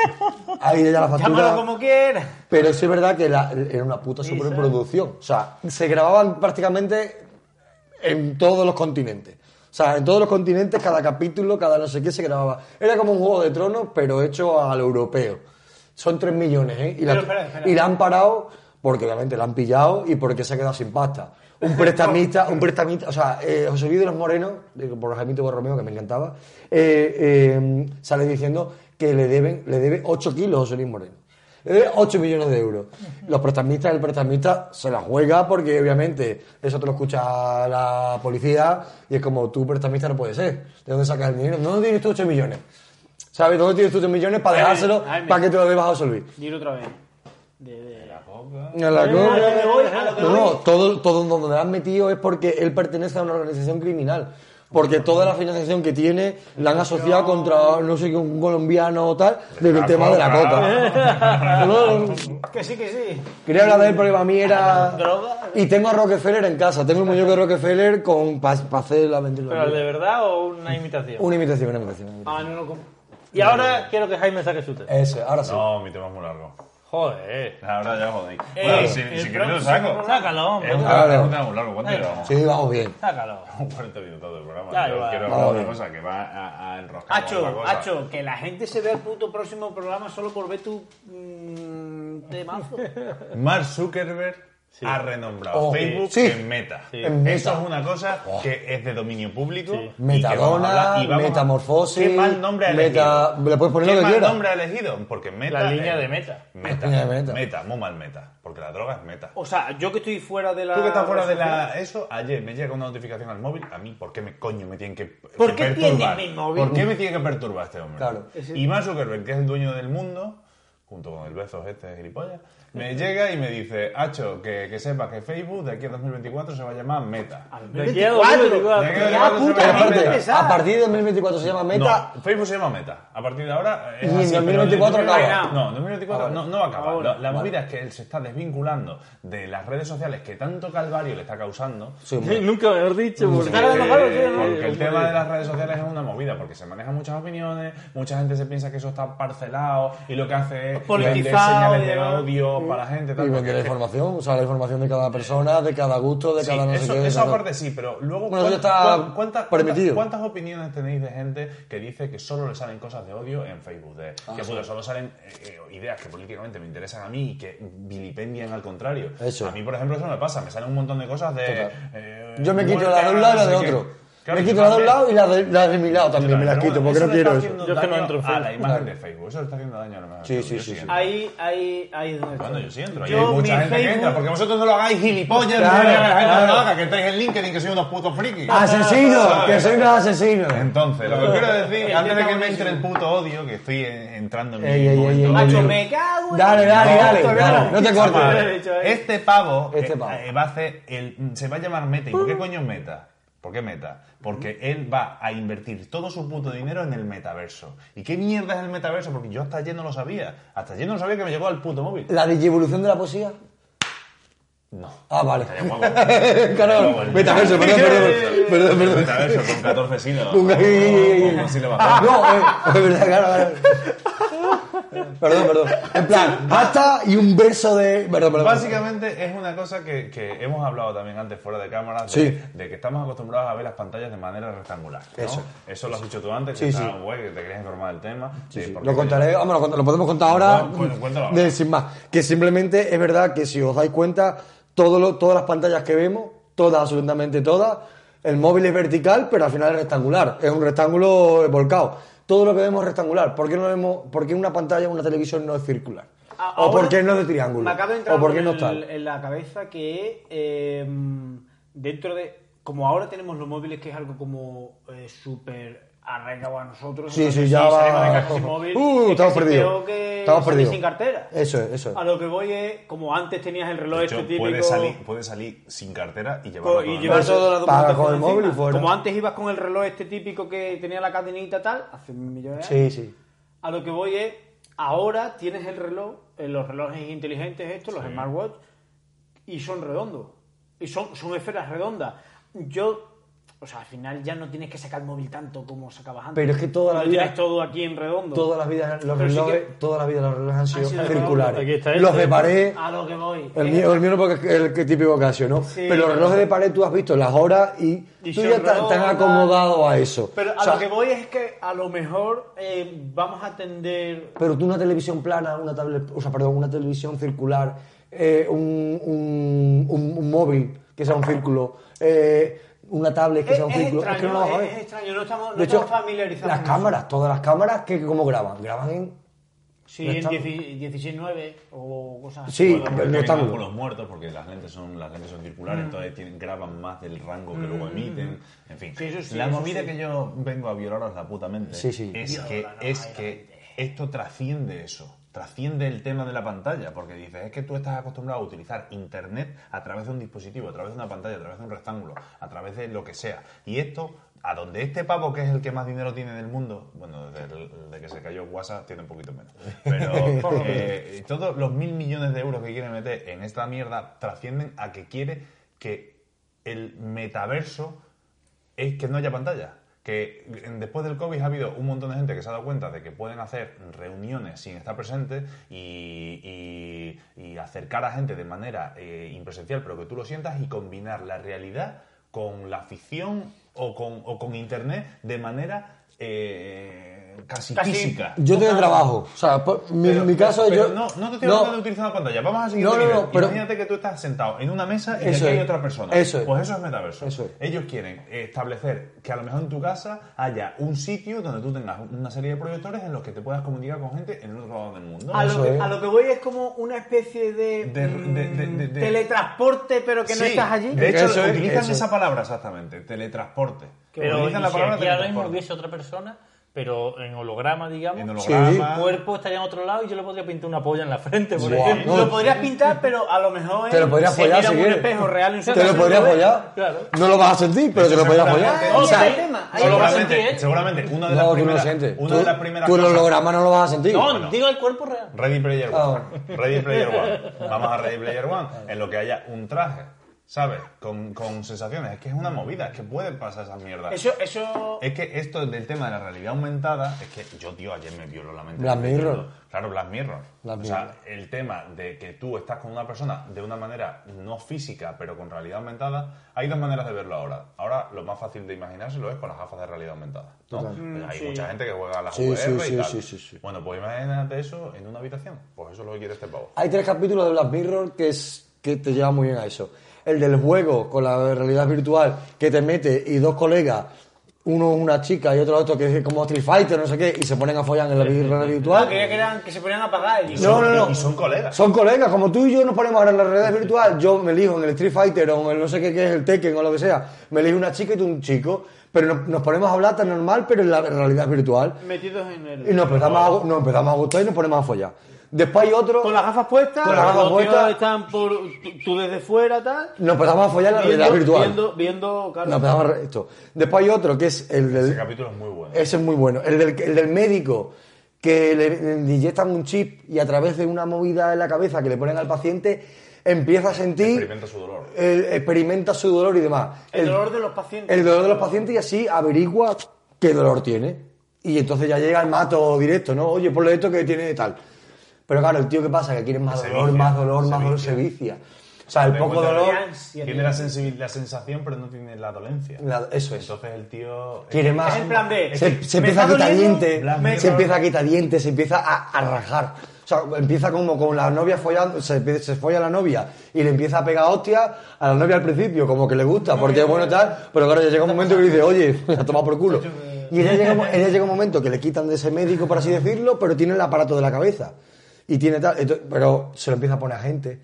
ahí ya la factura... Llámalo como quieras. Pero sí es verdad que la- era una puta superproducción. O sea, se grababan prácticamente en todos los continentes. O sea, en todos los continentes, cada capítulo, cada no sé qué se grababa. Era como un juego de tronos, pero hecho a lo europeo. Son 3 millones, ¿eh? Y la, Pero espera, espera. y la han parado porque obviamente la han pillado y porque se ha quedado sin pasta. Un prestamista, un prestamista, o sea, eh, José Luis de los Morenos, digo, por Jaimito Borromeo, que me encantaba, eh, eh, sale diciendo que le deben, le debe 8 kilos a José Luis Moreno. Le debe 8 millones de euros. Los prestamistas, el prestamista se la juega porque obviamente eso te lo escucha la policía y es como tú prestamista no puede ser. ¿De dónde sacas el dinero? ¿Dónde tienes tú 8 millones? ¿Sabes? ¿Dónde tienes tú 8 millones para Jaime, dejárselo Jaime. para que te lo debas a José Luis? Dilo otra vez. De, la a lo que voy, a lo que No, no, todo, todo donde han metido es porque él pertenece a una organización criminal. Porque toda la financiación que tiene la han asociado contra, no sé, un colombiano o tal, del La tema de la coca. coca. No, no, Que sí, que sí. Quería hablar de él porque para mí era... Droga. Y tengo a Rockefeller en casa. Tengo el muñeco de Rockefeller con para hacer la ¿Pero ventilación. de verdad o una imitación? Una imitación, una imitación. una imitación. Ah, no lo com- Y ahora quiero que Jaime saque su tema. Ese, ahora sí. No, mi tema es muy largo. Joder. Ahora ya jodéis. Eh, bueno, si, si queréis lo saco. Sácalo, hombre. Es un Claro. tema- muy largo. ¿Cuánto llevamos? Sí, vamos bien. Sácalo. 40 minutos del programa. Ya, Yo igual. quiero hablar de una cosa que va a, a enroscar Hacho. Hacho, que la gente se vea el puto próximo programa solo por ver tu mm, temazo. Mark Zuckerberg ha renombrado Oh, Facebook sí. en Meta. En Eso Meta. es una cosa que es de dominio público. y Metadona, y a- metamorfosis, ¿Qué mal nombre ha meta- elegido? le puedes poner ¿Qué lo que mal quieras. nombre ha elegido? Porque Meta... La línea de Meta. Meta. línea de Meta. Meta, muy mal Meta. Porque la droga es Meta. O sea, yo que estoy fuera de la. Tú que estás fuera de la eso, ayer me llega una notificación al móvil, a mí, ¿por qué me coño me tienen que, ¿Por qué tiene perturbar? mi móvil? ¿Por qué me tiene que perturbar este hombre? Claro. Y Mark Zuckerberg, que es el dueño del mundo, junto con el Bezos este gilipollas, me llega y me dice, Hacho, que, que sepa que Facebook de aquí a 2024 se va a llamar Meta. De aquí a 2024. De aquí a Ya, 2024 puta, se Pero va a llamar aparte, Meta. a partir de 2024 se llama Meta. No, Facebook se llama Meta. A partir de ahora es Y en así, pero 2024 en acaba. No, en 2024 Ah, vale. no, no va a acabar. Ahora, la la movida es que él se está desvinculando de las redes sociales que tanto calvario le está causando. Sí, hombre. Nunca me has dicho. porque- ¿no? Porque el tema de las redes sociales es una movida, porque se manejan muchas opiniones, mucha gente se piensa que eso está parcelado y lo que hace es vender Politizado señales de demás. Para la gente. Tal, Y vender la información, o sea, la información de cada persona, de cada gusto, de Sí, cada no eso, sé qué. eso aparte sí, pero luego Bueno, eso ¿cuán- está cuán- cuántas, permitido. cuántas, cuántas opiniones tenéis de gente que dice que solo le salen cosas de odio en Facebook? De, Ah, que puta, solo salen eh, eh, ideas que políticamente me interesan a mí y que vilipendian al contrario. Eso. A mí, por ejemplo, eso me pasa. Me salen un montón de cosas de... Eh, Yo me quito la de un lado y la de otro. Claro, me quito la de un lado y la de, la de mi lado también, me las quito, porque no quiero eso. Yo es que no entro en A la imagen de Facebook. Eso le está haciendo daño a la imagen Sí, sí, sí. Ahí, ahí, ahí es donde Bueno, estoy. yo sí entro. Yo, hay mucha gente que entra. Porque vosotros no lo hagáis gilipollas. Claro, no hagáis gente claro. no lo haga, que entréis en LinkedIn que sois unos putos frikis. ¡Asesinos! ¡Que soy unos asesinos! Entonces, lo que quiero decir, antes de que me entre el puto odio, que estoy eh, entrando en mi. Macho, me cago en... Dale, dale, dale, no. te cortes. Este pavo, Este eh, eh, va a hacer el, se va a llamar Meta. ¿Y por qué coño es Meta? ¿Por qué Meta? Porque él va a invertir todo su puto dinero en el metaverso. ¿Y qué mierda es el metaverso? Porque yo hasta ayer no lo sabía. Hasta ayer no lo sabía que me llegó al puto móvil. ¿La digievolución de la poesía? No. Ah, vale. Claro, metaverso, perdón, perdón, perdón, perdón. Metaverso con 14 sílabas. Con sílabas Ah, bajas. no, eh, es verdad, claro, claro. Perdón, perdón. En plan, basta y un verso de. Perdón, perdón. Básicamente es una cosa que, que hemos hablado también antes fuera de cámara, de, Sí. de que estamos acostumbrados a ver las pantallas de manera rectangular. ¿no? Eso. Eso lo has dicho tú antes, Sí, que sí. estaba guay, que te querías informar del tema. Lo contaré, vamos, lo, podemos contar ahora. Bueno, de- sin más. Que simplemente es verdad que si os dais cuenta, todo lo- todas las pantallas que vemos, todas, absolutamente todas, el móvil es vertical, pero al final es rectangular. Es un rectángulo volcado. Todo lo que vemos es rectangular. ¿Por qué, no vemos, por qué una pantalla, una televisión no es circular? ¿O por qué no es de triángulo? Me acaba de entrar ¿O por qué no en, está? el- en la cabeza que eh, dentro de... Como ahora tenemos los móviles que es algo como eh, súper arraigado a nosotros. Sí, sí, ya si va. salimos de móvil, Uh, es estamos perdidos. Estamos perdidos. sin cartera. Eso es, eso es. A lo que voy es, como antes tenías el reloj De hecho, este típico... puede salir, puede salir sin cartera y llevarlo y con llevar el- toda la Paga documentación con el móvil y fuera. Como antes ibas con el reloj este típico que tenía la cadenita tal, hace millones de años. Sí, sí. A lo que voy es, ahora tienes el reloj, eh, los relojes inteligentes estos, los smartwatch, y son redondos. Y son, son esferas redondas. Yo, o sea, al final ya no tienes que sacar el móvil tanto como sacabas antes. Pero es que toda la vida- todo aquí en redondo. Todas las vidas, los Pero sí relojes, que- todas las vidas los relojes han sido, sido circulares. Aquí está los este. de pared, A lo que voy. el es- mío, el mío no porque es el típico caso, ¿no? Sí, pero los relojes de pared tú has visto las horas y, Y tú ya estás tan acomodado a eso. Pero a O sea, lo que voy es que a lo mejor eh, vamos a tender... pero tú una televisión plana, una tablet, o sea, perdón, una televisión circular, eh, un, un, un- un móvil que sea un círculo, eh, una tablet que Es, sea un es círculo, extraño, es que no lo vas a es, ver. es extraño, no estamos, no de hecho, estamos familiarizados las con eso. cámaras, todas las cámaras, que ¿cómo graban? Graban en... Sí, No en estamos. 16-9 o cosas así. Sí, Bueno, no con los muertos porque las lentes son las lentes son circulares entonces tienen, graban más del rango que luego emiten en fin Sí, eso sí, la movida sí. que yo vengo a violaros la puta mente Sí, sí. es que es que esto trasciende eso trasciende el tema de la pantalla porque dices es que tú estás acostumbrado a utilizar internet a través de un dispositivo a través de una pantalla a través de un rectángulo a través de lo que sea y esto a donde este pavo, que es el que más dinero tiene del mundo, bueno, desde, el- desde que se cayó WhatsApp tiene un poquito menos, pero eh, todos los mil millones de euros que quiere meter en esta mierda trascienden a que quiere que el metaverso es que no haya pantalla. Que después del COVID ha habido un montón de gente que se ha dado cuenta de que pueden hacer reuniones sin estar presentes y, y- y acercar a gente de manera eh, impresencial, pero que tú lo sientas y combinar la realidad con la ficción o con, o con internet de manera eh, casi, Casi- física. Yo tengo trabajo, o sea, por- mi, Pero- mi caso pero yo... No, no te estoy hablando de utilizar una pantalla. Vamos a seguir No, no, no, pero- Imagínate que tú estás sentado en una mesa y aquí hay otra persona. Eso es. Pues eso es metaverso. Eso es. Ellos quieren establecer que a lo mejor en tu casa haya un sitio donde tú tengas una serie de proyectores en los que te puedas comunicar con gente en el otro lado del mundo. A lo, que, a lo que voy es como una especie de, De- mm, de- de- de- de- teletransporte, pero que no Sí, estás allí. De hecho, Eso es, utilizan es. esa palabra exactamente, teletransporte. Pero utilizan ¿y la si palabra aquí ahora mismo hubiese otra persona, pero en holograma, digamos. En holograma. El cuerpo estaría en otro lado y yo le podría pintar una polla en la frente, por ejemplo. no. Lo podrías pintar, pero a lo mejor Te lo podrías follar si un espejo real en Te lo podrías follar. Claro. No lo vas a sentir, pero te lo podrías follar. O sea, no seguramente, sentir, ¿eh? seguramente una de no, las tú no lo primeras, sientes. una Tú, de las primeras tú el holograma no lo vas a sentir. No, Bueno. digo el cuerpo real. Ready Player Ah, One. Ready Player One. Vamos a Ready Player One. En lo que haya un traje, ¿sabes? Con, con sensaciones. Es que es una movida, es que pueden pasar esas mierdas. Eso, eso... Es que esto del tema de la realidad aumentada, es que yo, tío, ayer me violó la mente. Black Mirror. Claro, Black Mirror. Black o sea, Mirror. el tema de que tú estás con una persona de una manera no física, pero con realidad aumentada, hay dos maneras de verlo ahora. Ahora, lo más fácil de imaginárselo es con las gafas de realidad aumentada. ¿no? Pues hay sí. mucha gente que juega a las Sí, VR sí, y sí, tal. sí, sí, sí. Bueno, pues imagínate eso en una habitación. Pues eso es lo que quiere este pavo. Hay tres capítulos de Black Mirror que, es, que te llevan muy bien a eso. El del juego con la realidad virtual que te mete y dos colegas, uno una chica y otro otro que es como Street Fighter, no sé qué, y se ponen a follar en la realidad virtual. quería que, eran, que se ponían a apagar. Y No, no, no. Y son colegas. Son colegas, como tú y yo nos ponemos ahora en la realidad virtual. Yo me elijo en el Street Fighter o en el no sé qué, qué es el Tekken o lo que sea. Me elijo una chica y tú un chico. Pero nos, nos ponemos a hablar tan normal, pero en la realidad virtual. Metidos en el... Y nos empezamos, a, nos empezamos a gustar y nos ponemos a follar. Después hay otro. Con las gafas puestas, Con las gafas los puestas. están por... Tú, desde fuera, tal... Nos empezamos a follar en la realidad virtual. viendo, viendo, claro. Nos empezamos a esto. Después hay otro que es el del. Ese capítulo es muy bueno. Ese es muy bueno. El del, el del médico que le, le inyectan un chip y a través de una movida en la cabeza que le ponen al paciente empieza a sentir. Experimenta su dolor. experimenta su dolor y demás. El dolor de los pacientes. El dolor de los pacientes y así averigua qué dolor tiene. Y entonces ya llega el mato directo, ¿no? Oye, ponle esto que tiene tal. Pero claro, el tío, ¿qué pasa? Que quiere más Se dolor, vicia, más dolor, se más dolor, se vicia. O sea, el poco dolor. ansia, Tiene la, la sensación, pero no tiene la dolencia. la- eso es. Entonces el tío. Quiere más. Es en plan de, Se, se me empieza a quitar dientes, se empieza a quitar dientes, se empieza a, rajar. O sea, empieza como con la novia follando, se, se folla a la novia y le empieza a pegar hostia a la novia al principio, como que le gusta, porque es bueno tal, pero claro, ya llega un momento que dice, oye, a tomar por culo. Y ella llega, ella llega un momento que le quitan de ese médico, por así decirlo, pero tiene el aparato de la cabeza. Y tiene tal, pero se lo empieza a poner a gente.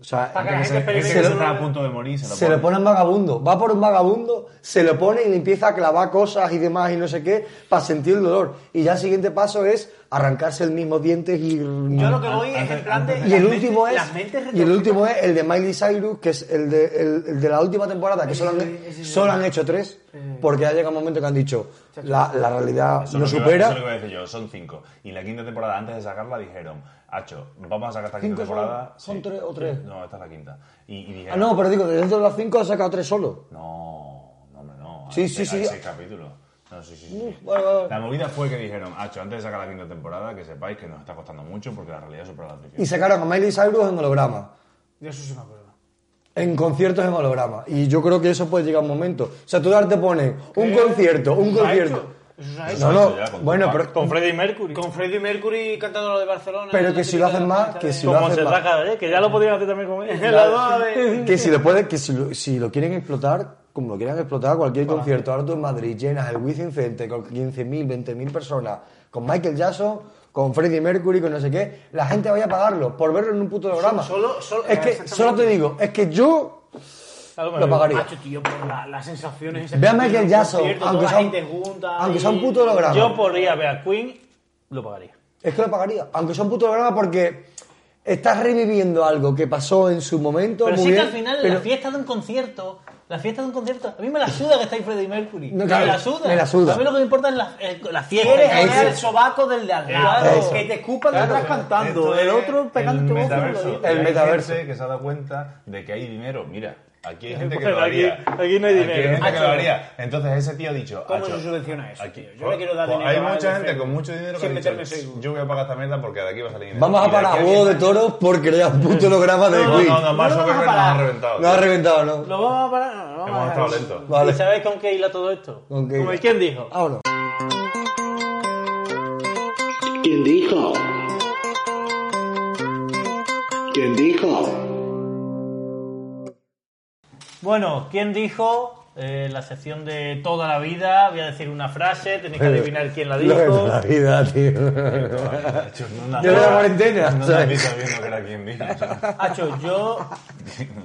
O sea, que Ese- se está lo- a punto de morir. Se lo se pone. le pone en vagabundo. Va por un vagabundo, se lo pone y le empieza a clavar cosas y demás y no sé qué para sentir el dolor. Y ya el siguiente paso es arrancarse el mismo dientes y... Yo lo que voy es en plan de... y el las último mentes- es y el último es el de Miley Cyrus que es el de, el, el de la última temporada que solo han, solo han hecho tres porque ha llegado un momento que han dicho la, la realidad Eso no supera Eso es lo que iba a decir yo, son cinco. Y la quinta temporada, antes de sacarla, dijeron, Hacho, vamos a sacar esta quinta son- temporada. son tres o tres. No, esta es la quinta. Y, y ah dijeron, no pero digo de dentro de las cinco ha sacado tres solo no, no, hombre, no. Sí, hay sí, seis- sí. Hay seis capítulos. No, sí, sí, sí. Vale, vale. La movida fue que dijeron, Hacho, antes de sacar la quinta temporada, que sepáis que nos está costando mucho porque la realidad supera la ficción. y sacaron a Miley Cyrus en holograma De eso sí me acuerdo. en conciertos en holograma. Y yo creo que eso puede llegar un momento. O sea, tú ahora te pones un concierto, un ¿Lo ha concierto. Eso. No, no, ya con bueno, pero, Con Freddie Mercury. Con Freddie Mercury cantando lo de Barcelona. Pero que si lo hacen más, que si lo Como hacen se más. ¿eh? que ya lo podrían hacer también con él. Que si lo puede, que si lo, si lo quieren explotar, como lo quieran explotar, cualquier concierto, ahora tú en Madrid llenas el Wizzing Center con 15.000, 20.000 personas, con Michael Jackson, con Freddie Mercury, con no sé qué, la gente vaya a pagarlo por verlo en un puto programa. Solo- solo- es que, solo te digo, es que yo Algo lo pagaría. Macho, tío, por la- las sensaciones. Ve a que Michael Jackson, aunque sea, un, aunque sea un puto holograma. Yo por ir a ver a Queen, lo pagaría. Es que lo pagaría, aunque sea un puto holograma porque estás reviviendo algo que pasó en su momento. Pero muy sí que bien, al final pero- la fiesta de un concierto, la fiesta de un concierto, a mí me la suda que está ahí Freddie Mercury. No, claro, me la suda. me la suda. A mí lo que me importa es la, eh, la fiesta. Quieres el oler el sobaco del de al lado, Eso. que te escupan Claro, detrás cantando, Esto el otro pegando el metaverso. hay metaverso. gente que se ha dado cuenta de que hay dinero. Mira, aquí hay gente que lo haría. aquí- aquí no hay dinero. Aquí hay gente que lo haría. Entonces ese tío ha dicho. ¿Cómo "Hacho, se subvenciona eso, aquí- tío? Yo le quiero dar pues dinero Hay mucha gente con mucho dinero que ha dicho, Facebook. yo voy a pagar esta mierda porque de aquí va a salir dinero. Vamos a de parar huevo de 10 toros por crear un puto holograma de No, Queen. no, no, No lo vamos a Zuckerberg nos ha reventado. No ha reventado, ¿no? Lo vamos a parar. no, lo vamos a Hemos estado lentos. Vale. ¿Y sabes con qué hila todo esto? ¿Con qué Como hila? el quién dijo. Vámonos. ¿Quién dijo? ¿Quién dijo? Bueno, ¿quién dijo? Eh, la sección de toda la vida. Voy a decir una frase, tenéis que adivinar quién la dijo. la vida, tío. Yo de la cuarentena, No te visto viendo que era quien dijo. Hacho, yo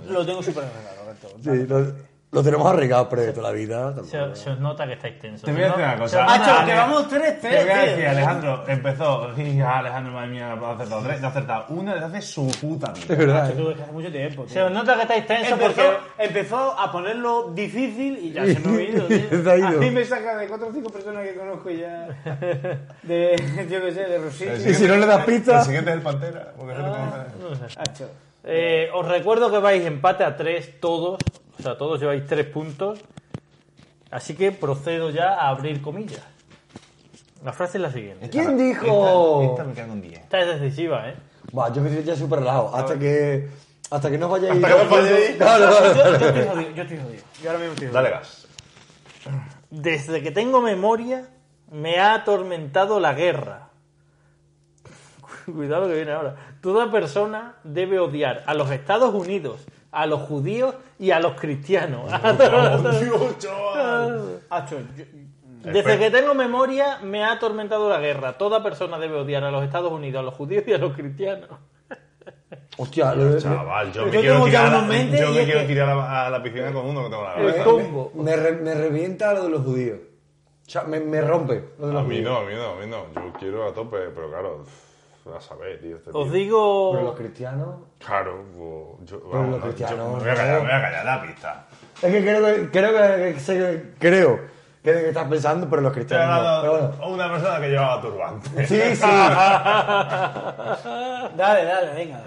lo tengo súper Roberto. Sí, lo- Lo tenemos arreglado, pero de toda la vida. Se, os- se os nota que estáis tensos. Te voy a decir una cosa. Macho, que vamos 3-3, Te voy a decir. Alejandro, empezó. Alejandro, madre mía, ha acertado tres. No ha acertado una desde hace su puta Es vida. verdad. Macho, ¿eh? tú, es hace mucho tiempo. Se os nota que estáis tensos Empezó, porque... empezó a ponerlo difícil y ya se me ha ido, tío. Se ha ido. A mí me saca de 4 o 5 personas que conozco ya. De, yo qué sé, de El Rosita. Y si no le das El pistas. siguiente es el Pantera. Porque no te. Macho. Eh, os recuerdo que vais empate a tres todos, o sea, todos lleváis tres puntos, así que procedo ya a abrir comillas. La frase es la siguiente. ¿Quién dijo? Esta, esta me cago en 10. Esta es decisiva, ¿eh? Va, yo me siento ya súper relajado. Hasta que. Hasta que no vayáis. Hasta que no vayáis. Claro, claro, Yo, claro. yo estoy jodido, yo estoy jodido. Yo ahora mismo estoy jodido. Dale gas. Desde que tengo memoria me ha atormentado la guerra. Cuidado lo que viene ahora. Toda persona debe odiar a los Estados Unidos, a los judíos y a los cristianos. Yo- Desde que tengo memoria me ha atormentado la guerra. Toda persona debe odiar a los Estados Unidos, a los judíos y a los cristianos. Hostia, lo- Chaval, yo Yo me quiero tengo ya tirar, uno a, en mente yo y me es quiero que- tirar a la, a la piscina con uno que tengo en la cabeza. combo. me, re- me revienta lo de los judíos. O sea, me, me rompe lo de A los mí judíos. no, a mí no, a mí no. Yo quiero a tope, pero claro, a saber, tío. Este Os tío. digo... Pero los cristianos. Claro, pues, yo, Pero los yo- cristianos, me voy a callar, me voy a callar la pista. Es que creo que. Creo que. sé que- creo que estás pensando, pero los cristianos. no. Pero dado bueno. una persona que llevaba turbante. Sí, sí. Dale, dale, venga.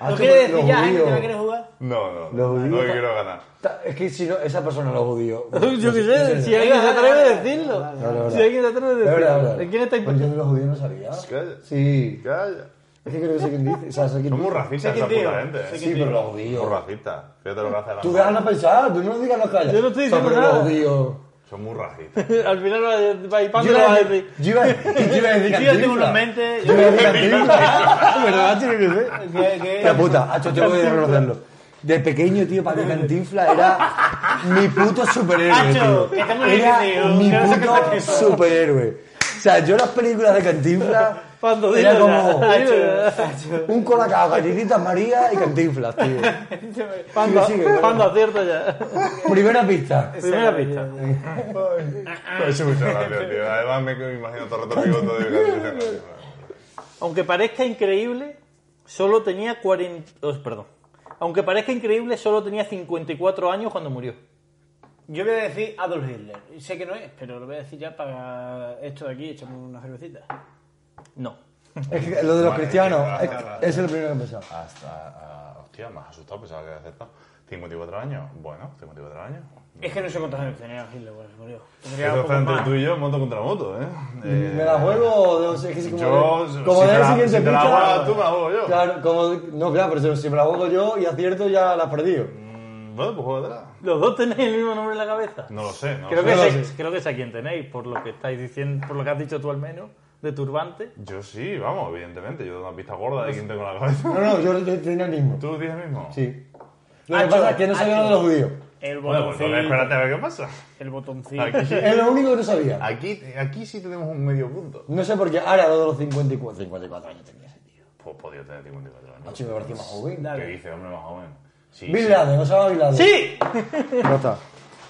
¿No tú, quieres los decir ya, Jaime, que la quieres jugar? No, no, Los no, judíos no ta- quiero ganar. Es que si no, esa persona, los judíos. Yo qué sé, si alguien se atreve a decirlo. Si alguien se atreve a decirlo. ¿En quién estáis Pues yo de los judíos no sabía. Calla. Sí. Calla. Es que creo que sé quién dice. O sea, sé quién Son muy dice. racistas esa puta gente. eh. Sí, pero los judíos. Muy racistas. Fíjate lo que hace la Tú déjanos pensar, tú no digas no callas. Yo no estoy diciendo nada. los judíos. Son muy racistas. Al final va a- lo iba va a decir. Yo iba a yo iba a decir Yo tengo en mente. Yo iba a decir. ¿Verdad, tío? La puta, hacho, tengo que reconocerlo. De pequeño, tío, para mí Cantinflas era mi puto superhéroe, tío. Era mi puto superhéroe. O sea, yo las películas de Cantinflas Pando, era dilo como ya, dilo ya. un colacao, galletitas María y Cantinflas, tío. Pando, Sigue, sigue, Pando, acierta ya. Primera pista. Primera pista. Ha hecho mucha gracia, tío. Además me me imagino todo el rato picoto de Aunque parezca increíble, solo tenía 40... oh, perdón. Aunque parezca increíble, solo tenía 54 años cuando murió. Yo voy a decir Adolf Hitler. Sé que no es, pero lo voy a decir ya para esto de aquí, echamos una cervecita. No. Es que lo de los Vale, cristianos, vale, es, vale. es el primero que he pensado. Hasta, ah, hostia, me has asustado, pensaba que había aceptado. 54 años, bueno, 54 años. Es que no sé cuántos años tenía Hitler cuando se murió. Tendría Esto un está poco entre más. tú y yo, moto contra moto, ¿eh? Eh, ¿Me la juego o ser que sí, como Yo, de- si como te de la la- siguiente si te la pista? juegas tú, me la juego yo. Claro, como, no, claro, pero si me la juego yo y acierto ya la has perdido. Mm, Bueno, pues juégatela. ¿Los dos tenéis el mismo nombre en la cabeza? No lo sé, no creo, lo que sé. no lo sé, creo que sé a quién tenéis, por lo que estáis diciendo, por lo que has dicho tú al menos, de turbante. Yo sí, vamos, evidentemente. Yo doy una pista gorda de quién tengo en la cabeza. No, no, yo tenía el mismo. ¿Tú dices mismo? Sí. Lo que pasa es que no sabía lo de los judíos. El Bueno, pues botoncito. espérate a ver qué pasa. el botoncito. Aquí, Es lo único que no sabía. aquí, aquí sí tenemos un medio punto. No sé por qué ahora lo de los 54, 54 años tenía ese tío. Pues podía tener 54 años. Hacho, me parecía más joven. ¿Qué dice, hombre, más joven? Sí, Bin sí. Laden, no se llama Bin Laden. ¡Sí! Ya está.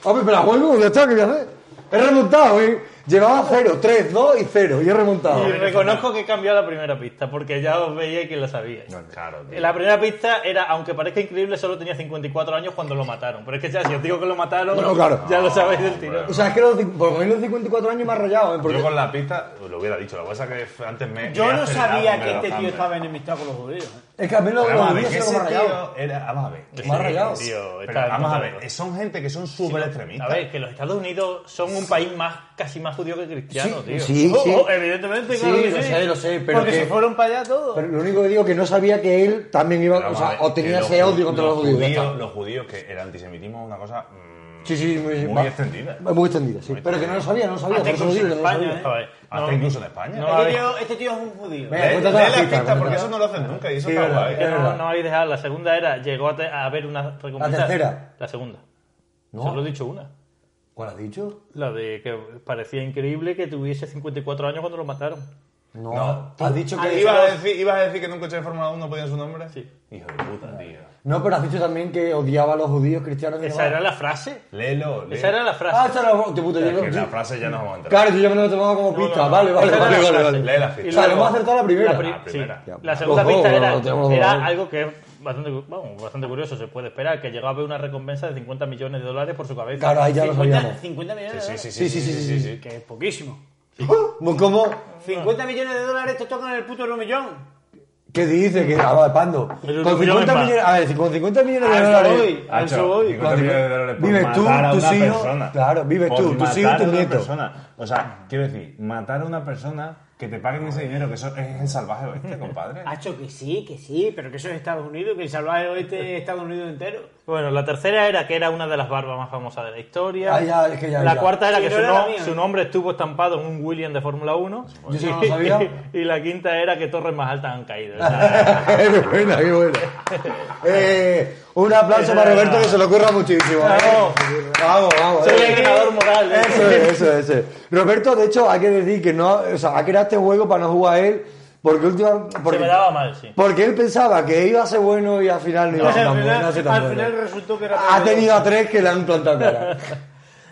Hombre, me la juego, ya está, ¿qué voy a hacer? He remontado, ¿eh? Llevaba 0, 3, 2 y 0. Y he remontado. Y reconozco que he cambiado la primera pista, porque ya os veía que la sabíais. Claro, tío. La primera pista era, aunque parezca increíble, solo tenía 54 años cuando lo mataron. Pero es que ya, si os digo que lo mataron, No, claro. ya lo sabéis del tirón. O sea, es que los, por lo menos los 54 años me ha rayado, ¿eh? Porque Yo con la pista lo hubiera dicho, la cosa que antes me. Yo me no sabía que este tío estaba enemistado con los judíos. ¿eh? es que a mí los, Pero los judíos se lo rayado. era. Vamos a ver. Me ha rayado. Tío, Pero está vamos a ver, son gente que son súper extremistas. A ver, que los Estados Unidos son un país más casi más judío que cristiano, Sí, tío. sí, Oh, sí. oh, evidentemente, Sí, claro que lo sí. sé, lo sé, pero Porque que- se fueron para allá todos. Pero lo único que digo es que no sabía que él también iba, Pero o sea, ver, o tenía ese odio contra los judíos. judíos. Los judíos, que el antisemitismo es una cosa. mm, Sí, sí, muy, Muy va- extendida. Muy extendida, sí. Pero que no lo sabía, no lo sabía. Hasta incluso en España, ver, Hasta incluso en España. Este, ver. tío, es un judío. Lee- la pista, porque eso no lo hacen nunca y eso Sí, está guay. no, habéis dejado. La segunda era, llegó a, haber una recompensa. La tercera. La segunda. No. Solo he dicho una. ¿Cuál has dicho? La de que parecía increíble que tuviese 54 años cuando lo mataron. No, No. has dicho Ah, que... ¿Ibas a, decir, ibas a decir que en un coche de Fórmula 1 podía su nombre? Sí. Hijo de puta, tío. No, pero has dicho también que odiaba a los judíos cristianos. ¿Esa era la frase? Léelo, léelo. Esa era la frase. Ah, esa era la... Te puto, yo no- la frase ya nos vamos a entrar. Claro, yo ya me lo he tomado como pista. no, no. Vale, vale, vale, la vale, frase. vale. Lee la ficha. O sea, hemos acertado la primera. pri- La primera. sí. La segunda pista era, era algo que bastante, vamos, bastante curioso, se puede esperar, que llegaba a haber una recompensa de 50 millones de dólares por su cabeza. Claro, ahí ya lo 50, sabíamos. 50 millones Sí, de sí, dólares. sí, sí, sí, sí, sí, sí. Que es poquísimo. ¿Cómo? 50 millones de dólares te tocan el puto millón. ¿Qué dice? Que, a ver, Pando. Con millón 50 es más. millones, a ver, con 50 millones de dólares. soy, al Hacho, soy. 50 millones de dólares por Vives tú, matar a tus una hijos, persona. claro, vives Por tú, tus hijos, a tus una nietos. persona. O sea, quiero decir, matar a una persona que te paguen ese dinero, que eso es el salvaje oeste, compadre. Hacho, que sí, que sí, pero que eso es Estados Unidos, que el salvaje oeste es Estados Unidos entero. Bueno, la tercera era que era una de las barbas más famosas de la historia. Ah, ya, es que ya, la ya. cuarta era Sí, que no su, era no- la mía. su nombre estuvo estampado en un William de Fórmula 1. Yo eso no lo sabía. y la quinta era que torres más altas han caído. Qué buena, qué buena. Eh, un aplauso para Roberto que se le ocurra muchísimo. ¿eh? Vamos. Vamos, vamos. soy eh. el ganador moral. ¿eh? Eso es, eso es. Roberto, de hecho, hay que decir que no, o sea, ha creado este juego para no jugar él, porque última, porque, Se me daba mal, sí. porque él pensaba que iba a ser bueno y al final no iba a ser al tan final, bueno. no tan al bueno. final resultó que era Ha tenido a tres que le han plantado cara.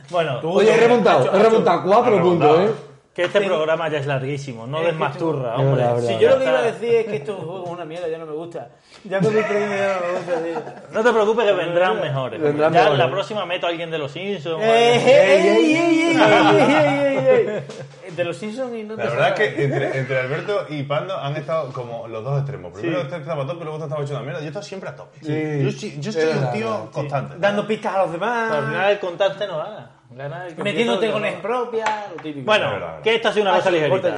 Bueno, Oye, he remontado, he remontado cuatro puntos. ¿eh? Que este programa ya es larguísimo. No Es des que más tú- hombre. Si yo lo que iba a decir es que estos juegos es una mierda, ya no me gusta. Ya con mi premio ya no me gusta, tío. No te preocupes que vendrán mejores. Vendrán ya mejores. la próxima meto a alguien de los Simpsons. De los Simpsons y no te La verdad es que entre, entre Alberto y Pando han estado como los dos extremos. Primero este estaba a tope, luego este estaba hecho una mierda. Yo estaba siempre a tope. Sí. Yo, sí- yo soy un tío constante. Dando pistas a los Pero al demás, final el contante no gana. El metiéndote con no. propia, lo típico. Bueno, Es es que esta ha sido una Ah, cosa ligerita.